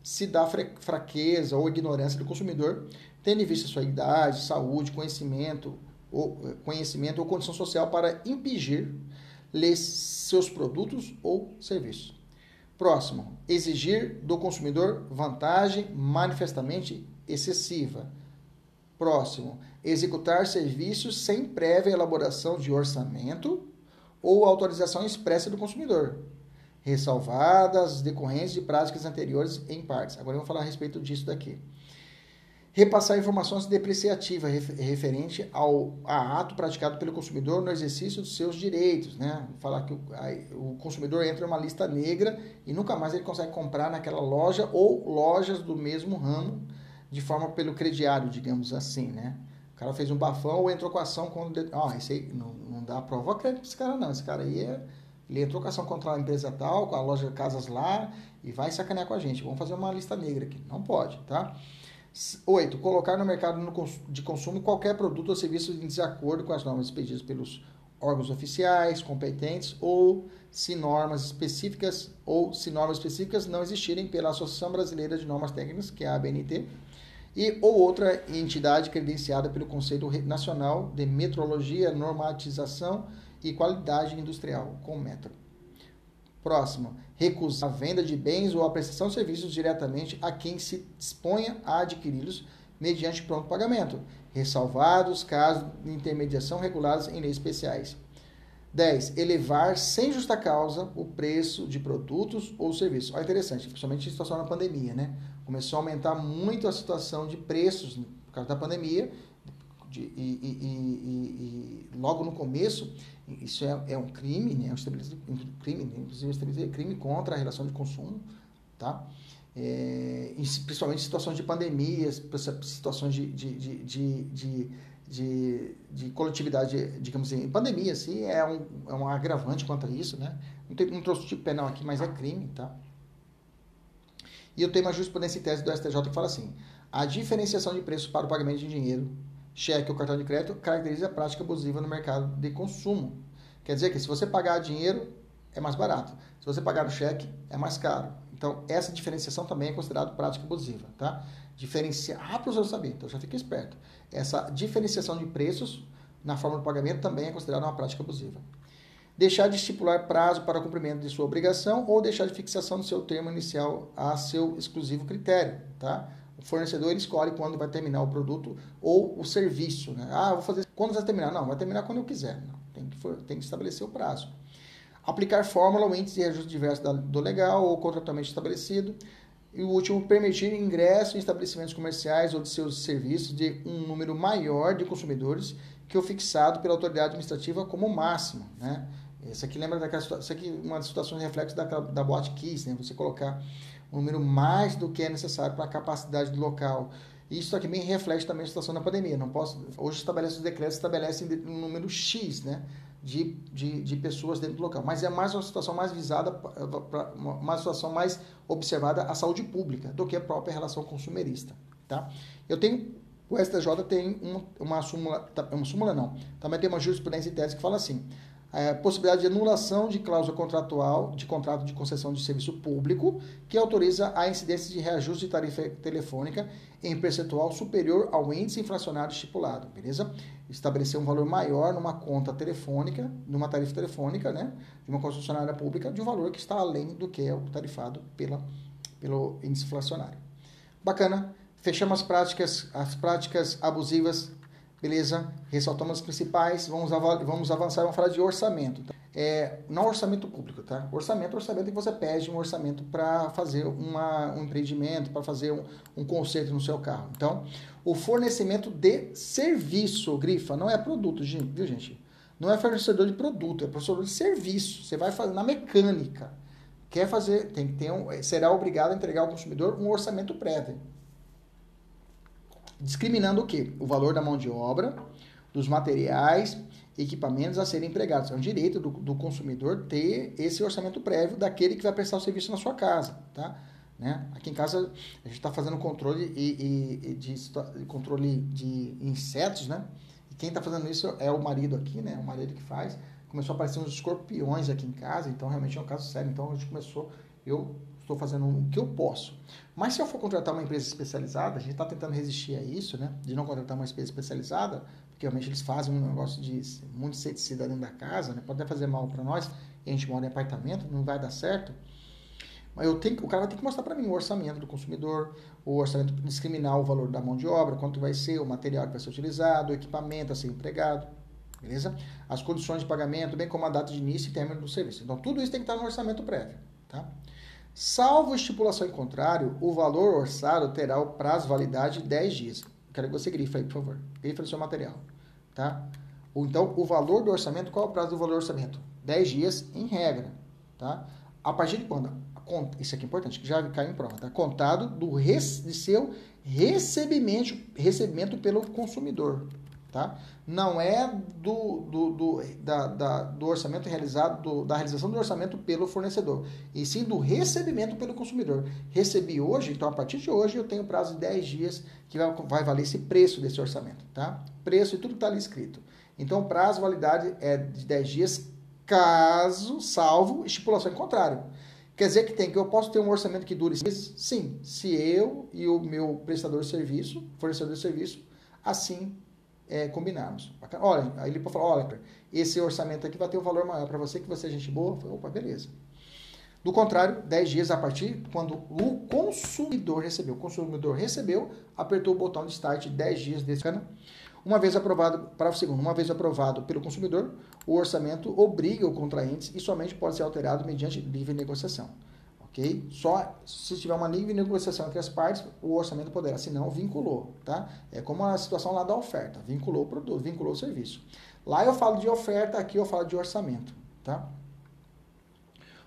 se dá fraqueza ou ignorância do consumidor, tendo em vista sua idade, saúde, conhecimento ou, conhecimento ou condição social para impedir lhe seus produtos ou serviços. Próximo, exigir do consumidor vantagem manifestamente excessiva. Próximo, executar serviços sem prévia elaboração de orçamento ou autorização expressa do consumidor, ressalvadas as decorrências de práticas anteriores em partes. Agora eu vou falar a respeito disso daqui repassar informações depreciativas referente ao a ato praticado pelo consumidor no exercício dos seus direitos, né? Falar que o, a, o consumidor entra numa lista negra e nunca mais ele consegue comprar naquela loja ou lojas do mesmo ramo de forma pelo crediário, digamos assim, né? O cara fez um bafão ou entrou com ação contra... Ó, oh, esse aí não, não dá prova crédito esse cara não, esse cara aí é... Ele entrou com ação contra a empresa tal, com a loja casas lá e vai sacanear com a gente. Vamos fazer uma lista negra aqui. Não pode, tá? 8. Colocar no mercado de consumo qualquer produto ou serviço em desacordo com as normas expedidas pelos órgãos oficiais competentes ou se normas específicas ou se normas específicas não existirem pela Associação Brasileira de Normas Técnicas, que é a ABNT, e ou outra entidade credenciada pelo Conselho Nacional de Metrologia, Normatização e Qualidade Industrial, com metro. Próximo, recusar a venda de bens ou a prestação de serviços diretamente a quem se disponha a adquiri-los mediante pronto pagamento, ressalvados casos de intermediação regulados em leis especiais. 10. Elevar sem justa causa o preço de produtos ou serviços. Olha, interessante, principalmente em situação da pandemia, né? Começou a aumentar muito a situação de preços por causa da pandemia de, e, e, e, e, logo no começo, isso é, é um crime, né? É um crime, né? inclusive crime contra a relação de consumo, tá? É, principalmente em situações de pandemias, situações de, de, de, de, de, de coletividade, digamos assim, pandemia, assim, é um, é um agravante contra isso, né? Não, tem, não trouxe tipo penal aqui, mas é crime, tá? E eu tenho uma jurisprudência em tese do STJ que fala assim, a diferenciação de preços para o pagamento de dinheiro cheque ou cartão de crédito caracteriza a prática abusiva no mercado de consumo. Quer dizer que se você pagar dinheiro, é mais barato. Se você pagar no cheque, é mais caro. Então, essa diferenciação também é considerada prática abusiva, tá? Diferenciar, ah, professor, eu sabia, então já fica esperto. Essa diferenciação de preços na forma de pagamento também é considerada uma prática abusiva. Deixar de estipular prazo para o cumprimento de sua obrigação ou deixar de fixação do seu termo inicial a seu exclusivo critério, tá? O fornecedor escolhe quando vai terminar o produto ou o serviço. Né? Ah, vou fazer. Quando vai terminar? Não, vai terminar quando eu quiser. Não, tem, que, tem que estabelecer o prazo. Aplicar fórmula ou índice de reajuste diverso do legal ou contratualmente estabelecido. E o último, permitir ingresso em estabelecimentos comerciais ou de seus serviços de um número maior de consumidores que o fixado pela autoridade administrativa como máximo. Né? Isso aqui lembra daquela isso aqui uma das situações reflexo da, da boate Kiss, né? Você colocar um número mais do que é necessário para a capacidade do local. Isso aqui bem reflete também a situação da pandemia. Não posso, hoje estabelece os decretos estabelecem um número X, né? De, de, de, pessoas dentro do local. Mas é mais uma situação mais visada, uma situação mais observada à saúde pública do que a própria relação consumerista. Tá? Eu tenho, o STJ tem uma, súmula, tá, uma súmula não, também tem uma jurisprudência em tese que fala assim, é, possibilidade de anulação de cláusula contratual de contrato de concessão de serviço público, que autoriza a incidência de reajuste de tarifa telefônica em percentual superior ao índice inflacionário estipulado, beleza? Estabelecer um valor maior numa conta telefônica, numa tarifa telefônica, né, de uma concessionária pública, de um valor que está além do que é o tarifado pela, pelo índice inflacionário. Bacana. Fechamos as práticas, as práticas abusivas Beleza? Ressaltamos as principais. Vamos, vamos avançar, vamos falar de orçamento. É, não orçamento público, tá? Orçamento, orçamento é que você pede um orçamento para fazer uma, um empreendimento, para fazer um, um conserto no seu carro. Então, o fornecimento de serviço, grifa, não é produto, viu, gente? Não é fornecedor de produto, é fornecedor de serviço. Você vai fazer na mecânica. Quer fazer, tem que ter um, será obrigado a entregar ao consumidor um orçamento prévio discriminando o quê? O valor da mão de obra, dos materiais, equipamentos a serem empregados. É um direito do, do consumidor ter esse orçamento prévio daquele que vai prestar o serviço na sua casa, tá? Né? Aqui em casa a gente está fazendo controle e, e, de controle de insetos, né? E quem está fazendo isso é o marido aqui, né? O marido que faz. Começou a aparecer uns escorpiões aqui em casa, então realmente é um caso sério. Então a gente começou, eu estou fazendo o que eu posso. Mas se eu for contratar uma empresa especializada, a gente está tentando resistir a isso, né? De não contratar uma empresa especializada, porque realmente eles fazem um negócio de muito inseticida dentro da casa, né? Pode até fazer mal para nós, e a gente mora em apartamento, não vai dar certo. Mas eu tenho, o cara vai ter que mostrar para mim o orçamento do consumidor, o orçamento discriminar o valor da mão de obra, quanto vai ser, o material que vai ser utilizado, o equipamento a ser empregado, beleza? As condições de pagamento, bem como a data de início e término do serviço. Então, tudo isso tem que estar no orçamento prévio, tá? Salvo estipulação em contrário, o valor orçado terá o prazo de validade de 10 dias. Quero que você grife aí, por favor. Grife no seu material, tá? Ou então, o valor do orçamento, qual é o prazo do valor do orçamento? 10 dias em regra, tá? A partir de quando? Isso aqui é importante, que já caiu em prova, tá? Contado do res, de seu recebimento, recebimento pelo consumidor, tá? Não é do, do, do, da, da, do orçamento realizado, do, da realização do orçamento pelo fornecedor, e sim do recebimento pelo consumidor. Recebi hoje, então a partir de hoje eu tenho prazo de 10 dias que vai, vai valer esse preço desse orçamento, tá? Preço e tudo está ali escrito. Então, o prazo de validade é de 10 dias, caso, salvo estipulação em contrário. Quer dizer que tem que eu posso ter um orçamento que dure meses? Sim, se eu e o meu prestador de serviço, fornecedor de serviço, assim é, combinarmos. Olha, aí ele falar, olha, esse orçamento aqui vai ter um valor maior para você, que você é gente boa. Opa, beleza. Do contrário, 10 dias a partir quando o consumidor recebeu. O consumidor recebeu, apertou o botão de start 10 dias desse ano. Uma vez aprovado, para o segundo, uma vez aprovado pelo consumidor, o orçamento obriga o contraente e somente pode ser alterado mediante livre negociação. Ok? Só se tiver uma livre negociação entre as partes, o orçamento poderá, se não, vinculou, tá? É como a situação lá da oferta, vinculou o produto, vinculou o serviço. Lá eu falo de oferta, aqui eu falo de orçamento, tá?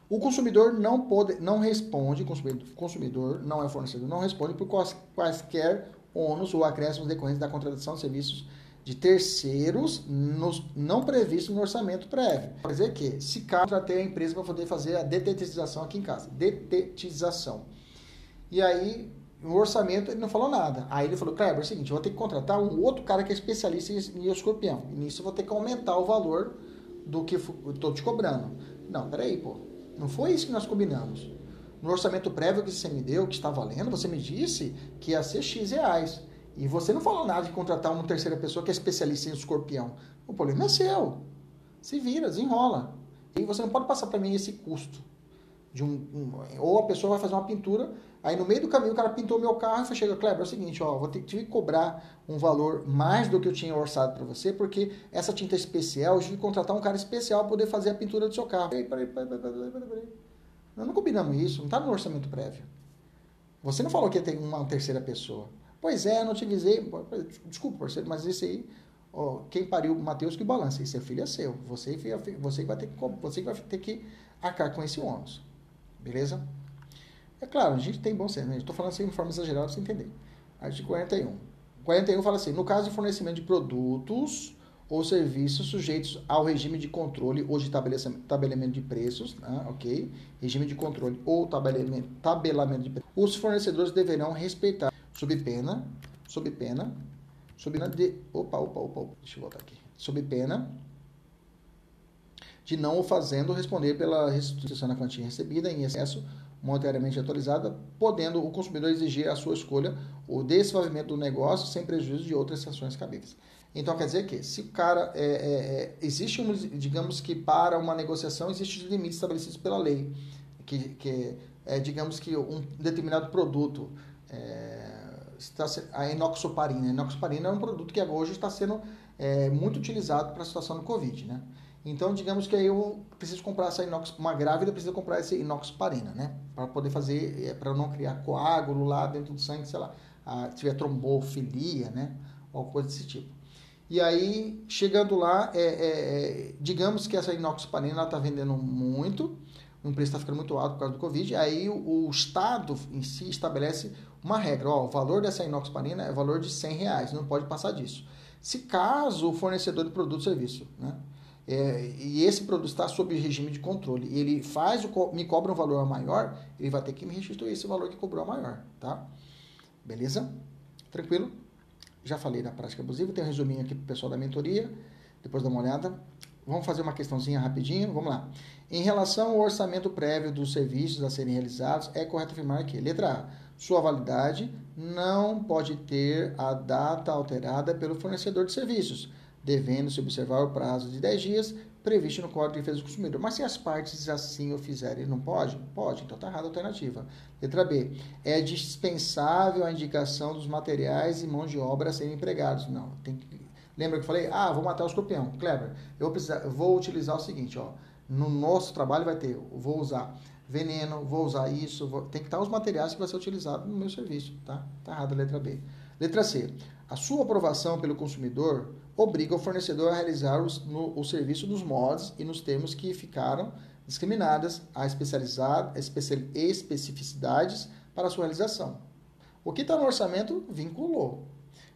O consumidor não pode, não responde, consumidor, consumidor não é fornecedor, não responde por quaisquer ônus ou acréscimos decorrentes da contratação de serviços de terceiros nos, não previstos no orçamento prévio. Quer dizer que, se caso contratei a empresa para poder fazer a detetização aqui em casa, detetização. E aí, no orçamento, ele não falou nada. Aí ele falou, Kleber, é o seguinte, eu vou ter que contratar um outro cara que é especialista em escorpião. E nisso eu vou ter que aumentar o valor do que estou te cobrando. Não, peraí, pô. Não foi isso que nós combinamos. No orçamento prévio que você me deu, que está valendo, você me disse que ia ser X reais. E você não falou nada de contratar uma terceira pessoa que é especialista em escorpião. O problema é seu. Se vira, desenrola. E você não pode passar para mim esse custo. De um, um, ou a pessoa vai fazer uma pintura, aí no meio do caminho o cara pintou meu carro e chega, Kleber, é o seguinte, ó, vou ter que cobrar um valor mais do que eu tinha orçado para você, porque essa tinta é especial, eu tive que contratar um cara especial para poder fazer a pintura do seu carro. Peraí, peraí, peraí, peraí, peraí, peraí. Nós não combinamos isso, não está no orçamento prévio. Você não falou que ia ter uma terceira pessoa. Pois é, não avisei. Desculpa, parceiro, mas esse aí, ó, quem pariu Mateus que balança. Esse é filho é seu. Você, você, vai ter que, você vai ter que arcar com esse ônus. Beleza? É claro, a gente tem bom senso. Né? Estou falando assim de forma exagerada para você entender. Artigo 41. 41 fala assim: no caso de fornecimento de produtos ou serviços sujeitos ao regime de controle ou de tabelamento de preços, né? ok? Regime de controle ou tabelamento, tabelamento de preços. Os fornecedores deverão respeitar, sob pena, sob pena, sob pena de, opa, opa, opa, opa, deixa eu voltar aqui, sob pena de não o fazendo responder pela restituição da quantia recebida em excesso monetariamente atualizada, podendo o consumidor exigir a sua escolha o desfavimento do negócio sem prejuízo de outras sanções cabíveis. Então quer dizer que se o cara é, é, é, existe um, digamos que para uma negociação existe os limites estabelecidos pela lei, que, que é, digamos que um determinado produto é, está a enoxoparina, a enoxoparina é um produto que hoje está sendo é, muito utilizado para a situação do covid, né? Então, digamos que eu preciso comprar essa inox, uma grávida precisa comprar esse inoxoparina, né? Para poder fazer, é, para não criar coágulo lá dentro do sangue, sei lá, a, tiver trombofilia, né? Ou coisa desse tipo. E aí, chegando lá, é, é, é digamos que essa inoxaparina está vendendo muito, o preço está ficando muito alto por causa do Covid, aí o, o, Estado em si estabelece uma regra, ó, o valor dessa inoxaparina é o valor de 100 reais, não pode passar disso. Se caso o fornecedor de produto ou serviço, né, é, e esse produto está sob regime de controle, ele faz me cobra um valor maior, ele vai ter que me restituir esse valor que cobrou maior, tá? Beleza? Tranquilo? já falei da prática abusiva, tem um resuminho aqui para o pessoal da mentoria, depois dá uma olhada. Vamos fazer uma questãozinha rapidinho, vamos lá. Em relação ao orçamento prévio dos serviços a serem realizados, é correto afirmar que, letra A, sua validade não pode ter a data alterada pelo fornecedor de serviços, devendo-se observar o prazo de 10 dias previsto no Código de Defesa do Consumidor. Mas se as partes assim o fizerem, não pode? Pode, então está errada a alternativa. Letra B. É dispensável a indicação dos materiais e mãos de obra a serem empregados. Não, tem que... Lembra que eu falei? Ah, vou matar o escorpião. Kleber, eu vou, precisar, vou utilizar o seguinte, ó. No nosso trabalho vai ter, vou usar veneno, vou usar isso, vou... tem que estar os materiais que vai ser utilizado no meu serviço, tá? Tá errado a letra B. Letra C. A sua aprovação pelo consumidor obriga o fornecedor a realizar os, no, o serviço dos modos e nos termos que ficaram discriminadas a especializar, especificidades para sua realização. O que está no orçamento vinculou.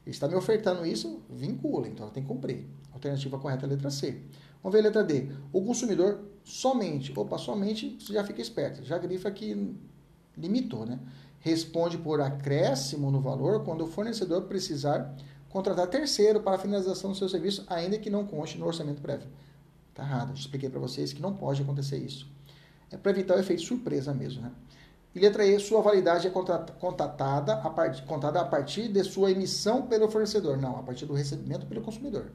Está me ofertando isso, vincula, então tem que cumprir. Alternativa correta é letra C. Vamos ver a letra D. O consumidor somente, opa, somente, você já fica esperto, já grifa que limitou, né? Responde por acréscimo no valor quando o fornecedor precisar contratar terceiro para a finalização do seu serviço, ainda que não conste no orçamento prévio. Está errado. Eu expliquei para vocês que não pode acontecer isso. É para evitar o efeito surpresa mesmo, né? E letra E, sua validade é contatada a, part, contada a partir de sua emissão pelo fornecedor. Não, a partir do recebimento pelo consumidor.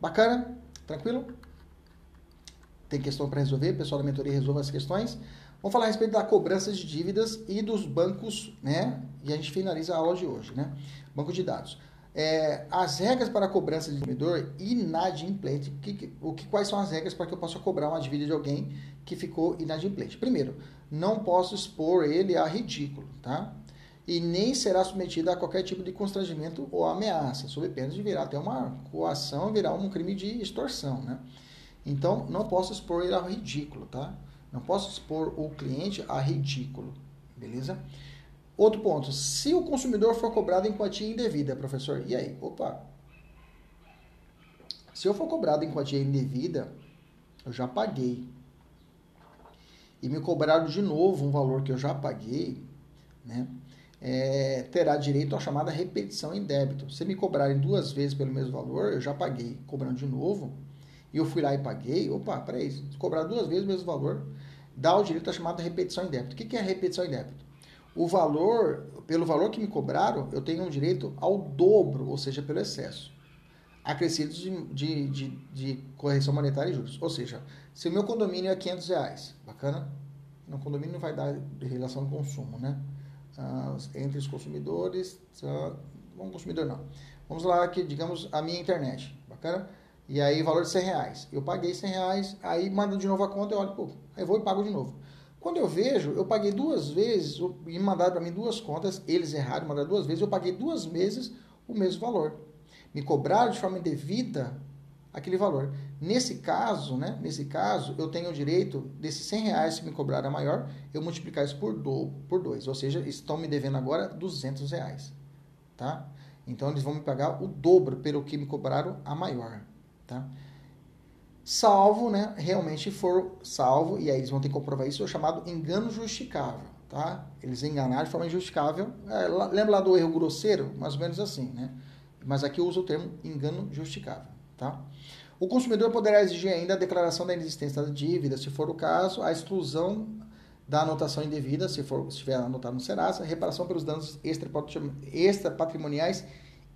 Bacana? Tranquilo? Tem questão para resolver? Pessoal da mentoria resolve as questões. Vamos falar a respeito da cobrança de dívidas e dos bancos, né? E a gente finaliza a aula de hoje, né? Banco de dados. É, as regras para a cobrança de consumidor inadimplente. Que, o que, quais são as regras para que eu possa cobrar uma dívida de alguém que ficou inadimplente? Primeiro, não posso expor ele a ridículo, tá? E nem será submetido a qualquer tipo de constrangimento ou ameaça, sob pena de virar até uma coação, virar um crime de extorsão, né? Então, não posso expor ele a ridículo, tá? Não posso expor o cliente a ridículo, beleza? Outro ponto, se o consumidor for cobrado em quantia indevida, professor, e aí? Opa! Se eu for cobrado em quantia indevida, eu já paguei. E me cobraram de novo um valor que eu já paguei, né? É, terá direito à chamada repetição em débito. Se me cobrarem duas vezes pelo mesmo valor, eu já paguei. Cobrando de novo, e eu fui lá e paguei, opa, peraí, se cobrar duas vezes o mesmo valor, dá o direito à chamada repetição em débito. O que é repetição em débito? o valor, pelo valor que me cobraram, eu tenho um direito ao dobro, ou seja, pelo excesso, acrescidos de, de, de, de correção monetária e juros. Ou seja, se o meu condomínio é 500 reais, bacana? No condomínio não vai dar relação de consumo, né? Entre os consumidores, vamos consumidor não. Vamos lá que digamos a minha internet, bacana? E aí valor de 100 reais. Eu paguei 100 reais, aí manda de novo a conta, eu olho, pô, aí vou e pago de novo. Quando eu vejo, eu paguei duas vezes, e mandaram para mim duas contas, eles erraram, mandaram duas vezes, eu paguei duas vezes o mesmo valor. Me cobraram de forma indevida aquele valor. Nesse caso, né, nesse caso, eu tenho o direito desses 100 reais, se me cobrar a maior, eu multiplicar isso por, do, por dois. Ou seja, estão me devendo agora 200 reais. Tá? Então, eles vão me pagar o dobro pelo que me cobraram a maior. Tá? salvo, né, realmente for salvo, e aí eles vão ter que comprovar isso, é o chamado engano justificável, tá? Eles enganaram de forma injustificável, é, lembra lá do erro grosseiro? Mais ou menos assim, né? Mas aqui usa o termo engano justificável, tá? O consumidor poderá exigir ainda a declaração da inexistência da dívida, se for o caso, a exclusão da anotação indevida, se for estiver anotado no Serasa, reparação pelos danos extra-patrimoniais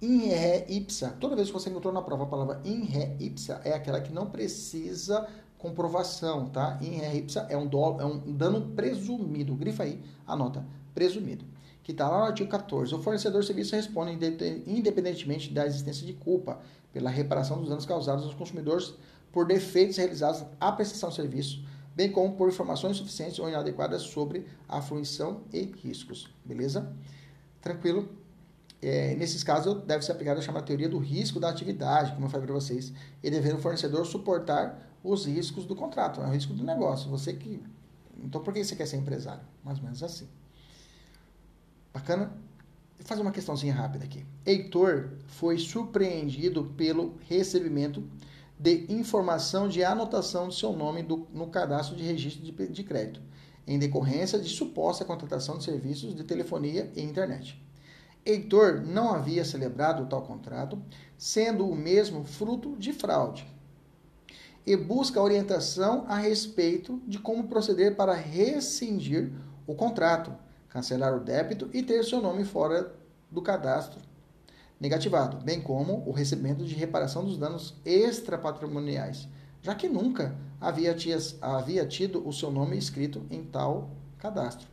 in re ipsa. Toda vez que você encontrou na prova a palavra in re ipsa, é aquela que não precisa comprovação, tá? In re ipsa é um, é um dano presumido. Grifa aí, anota, presumido. Que está lá no artigo 14. O fornecedor de serviço responde independentemente da existência de culpa pela reparação dos danos causados aos consumidores por defeitos realizados à prestação de serviço, bem como por informações insuficientes ou inadequadas sobre a fruição e riscos. Beleza? Tranquilo? É, nesses casos, deve ser aplicada a chamada teoria do risco da atividade, como eu falei para vocês, e devendo o fornecedor suportar os riscos do contrato, é o risco do negócio. Você que. Então, por que você quer ser empresário? Mais ou menos assim. Bacana? Vou fazer uma questãozinha rápida aqui. Heitor foi surpreendido pelo recebimento de informação de anotação do seu nome do, no cadastro de registro de, de crédito, em decorrência de suposta contratação de serviços de telefonia e internet. Heitor não havia celebrado tal contrato, sendo o mesmo fruto de fraude, e busca orientação a respeito de como proceder para rescindir o contrato, cancelar o débito e ter seu nome fora do cadastro negativado, bem como o recebimento de reparação dos danos extrapatrimoniais, já que nunca havia, havia tido o seu nome escrito em tal cadastro.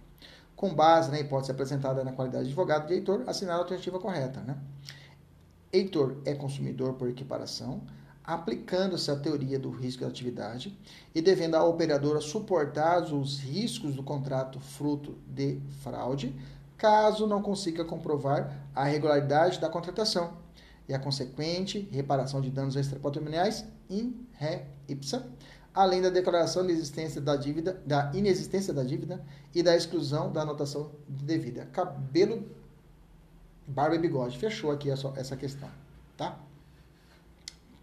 Com base na hipótese apresentada na qualidade de advogado de Heitor, assinar a alternativa correta. Né? Heitor é consumidor por equiparação, aplicando-se a teoria do risco da atividade e devendo à operadora suportar os riscos do contrato fruto de fraude, caso não consiga comprovar a regularidade da contratação e a consequente reparação de danos extrapatrimoniais in re ipsa, além da declaração de existência da dívida, da inexistência da dívida e da exclusão da anotação devida. Cabelo, barba e bigode. Fechou aqui essa questão, tá?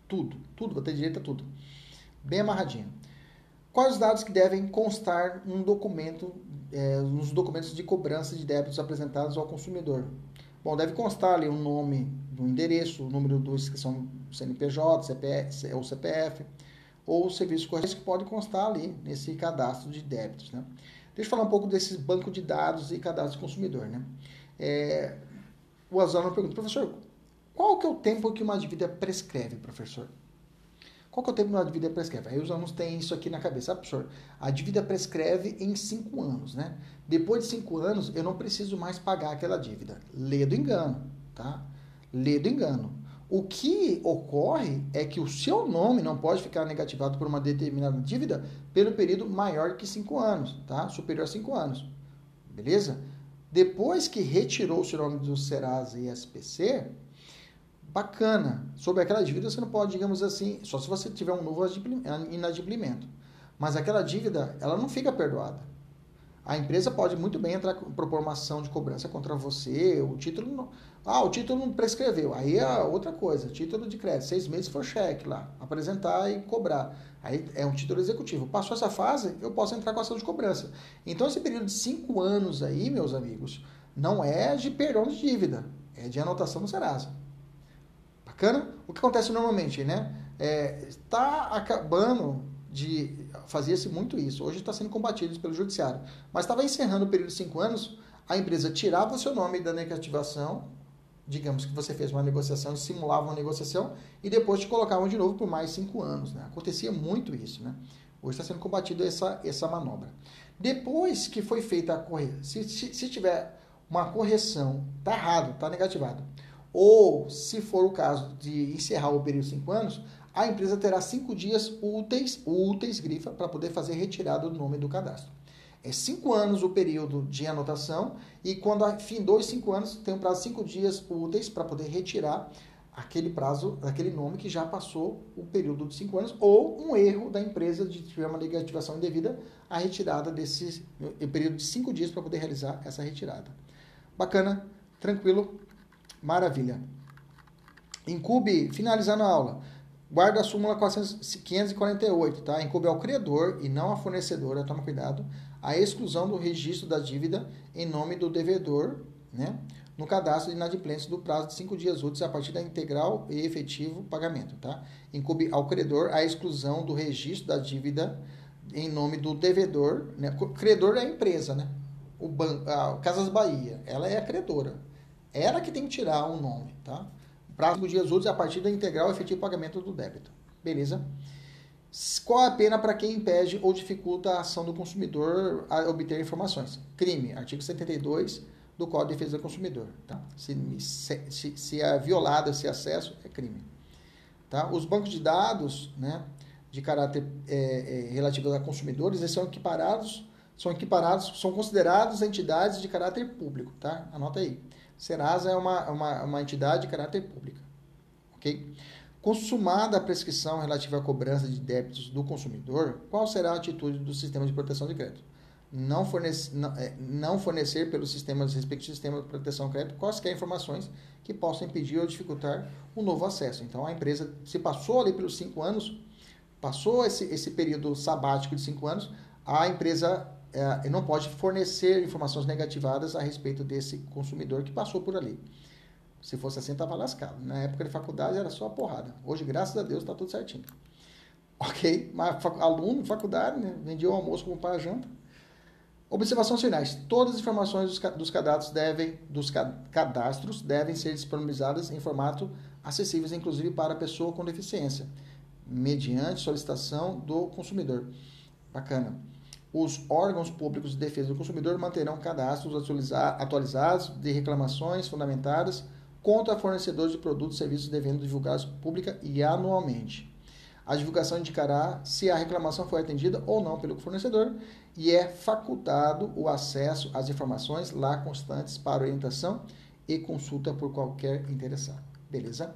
Tudo, tudo, vou ter direito a tudo. Bem amarradinho. Quais os dados que devem constar num documento, é, nos documentos de cobrança de débitos apresentados ao consumidor? Bom, deve constar ali o um nome do endereço, o número do inscrição CNPJ, CPF, ou CPF, ou o serviço correto que pode constar ali nesse cadastro de débitos. Né? Deixa eu falar um pouco desses bancos de dados e cadastro de consumidor. Né? É, o Azano pergunta, professor, qual que é o tempo que uma dívida prescreve, professor? Qual que é o tempo que uma dívida prescreve? Aí os alunos têm isso aqui na cabeça. Ah, professor, a dívida prescreve em cinco anos, né? Depois de cinco anos, eu não preciso mais pagar aquela dívida. Lê do engano, tá? Lê do engano. O que ocorre é que o seu nome não pode ficar negativado por uma determinada dívida pelo período maior que cinco anos, tá? Superior a cinco anos. Beleza? Depois que retirou o seu nome do Serasa e SPC, bacana. Sobre aquela dívida você não pode, digamos assim, só se você tiver um novo inadimplimento. Mas aquela dívida, ela não fica perdoada. A empresa pode muito bem entrar propor uma ação de cobrança contra você, o título não, ah, o título não prescreveu. Aí é outra coisa, título de crédito, seis meses for cheque lá, apresentar e cobrar. Aí é um título executivo. Passou essa fase, eu posso entrar com ação de cobrança. Então esse período de cinco anos aí, meus amigos, não é de perdão de dívida, é de anotação no Serasa. Bacana? O que acontece normalmente, né? Está é, acabando de fazia-se muito isso. Hoje está sendo combatido pelo judiciário. Mas estava encerrando o período de cinco anos, a empresa tirava o seu nome da negativação, digamos que você fez uma negociação, simulava uma negociação e depois te colocavam de novo por mais cinco anos. Né? Acontecia muito isso. Né? Hoje está sendo combatido essa, essa manobra. Depois que foi feita a correção, se, se, se tiver uma correção, está errado, está negativado ou, se for o caso de encerrar o período de 5 anos, a empresa terá 5 dias úteis, úteis, grifa, para poder fazer retirada do nome do cadastro. É 5 anos o período de anotação e quando findou os 5 anos, tem um prazo de 5 dias úteis para poder retirar aquele prazo, aquele nome que já passou o período de 5 anos, ou um erro da empresa de tiver uma negativação indevida, a retirada desse período de 5 dias para poder realizar essa retirada. Bacana, tranquilo, Maravilha. Incube, finalizando a aula. Guarda a súmula 548, tá? Incube ao credor e não à fornecedora, toma cuidado, a exclusão do registro da dívida em nome do devedor, né? No cadastro de inadimplência do prazo de cinco dias úteis a partir da integral e efetivo pagamento, tá? Incube ao credor a exclusão do registro da dívida em nome do devedor, né? Credor é a empresa, né? O banco, a Casas Bahia, ela é a credora, ela que tem que tirar o um nome, tá? Prazo de dias úteis a partir da integral efetivo pagamento do débito. Beleza? Qual a pena para quem impede ou dificulta a ação do consumidor a obter informações? Crime, artigo 72 do Código de Defesa do Consumidor. Tá? Se, se, se é violado esse acesso, é crime. Tá? Os bancos de dados né, de caráter é, é, a consumidores eles são equiparados, são equiparados, são considerados entidades de caráter público. Tá? Anota aí. Serasa é uma, uma, uma entidade de caráter pública. Ok? Consumada a prescrição relativa à cobrança de débitos do consumidor, qual será a atitude do sistema de proteção de crédito? Não fornecer, não, é, não fornecer pelos sistemas, respectivos sistemas de proteção de crédito quaisquer informações que possam impedir ou dificultar o novo acesso. Então, a empresa, se passou ali pelos cinco anos, passou esse, esse período sabático de cinco anos, a empresa é, não pode fornecer informações negativadas a respeito desse consumidor que passou por ali. Se fosse assim, estava lascado. Na época de faculdade era só porrada. Hoje, graças a Deus, está tudo certinho. Ok? Mas aluno, faculdade, né? vendia o almoço como para a janta. Observações finais. Todas as informações dos cadastros devem, dos cadastros devem ser disponibilizadas em formato acessíveis, inclusive para a pessoa com deficiência mediante solicitação do consumidor. Bacana. Os órgãos públicos de defesa do consumidor manterão cadastros atualizados de reclamações fundamentadas contra fornecedores de produtos e serviços devendo divulgados pública e anualmente. A divulgação indicará se a reclamação foi atendida ou não pelo fornecedor e é facultado o acesso às informações lá constantes para orientação e consulta por qualquer interessado. Beleza?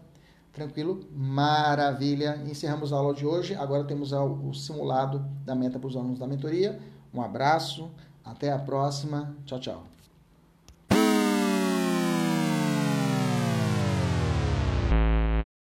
Tranquilo? Maravilha! Encerramos a aula de hoje. Agora temos o simulado da meta para os alunos da mentoria. Um abraço, até a próxima. Tchau, tchau.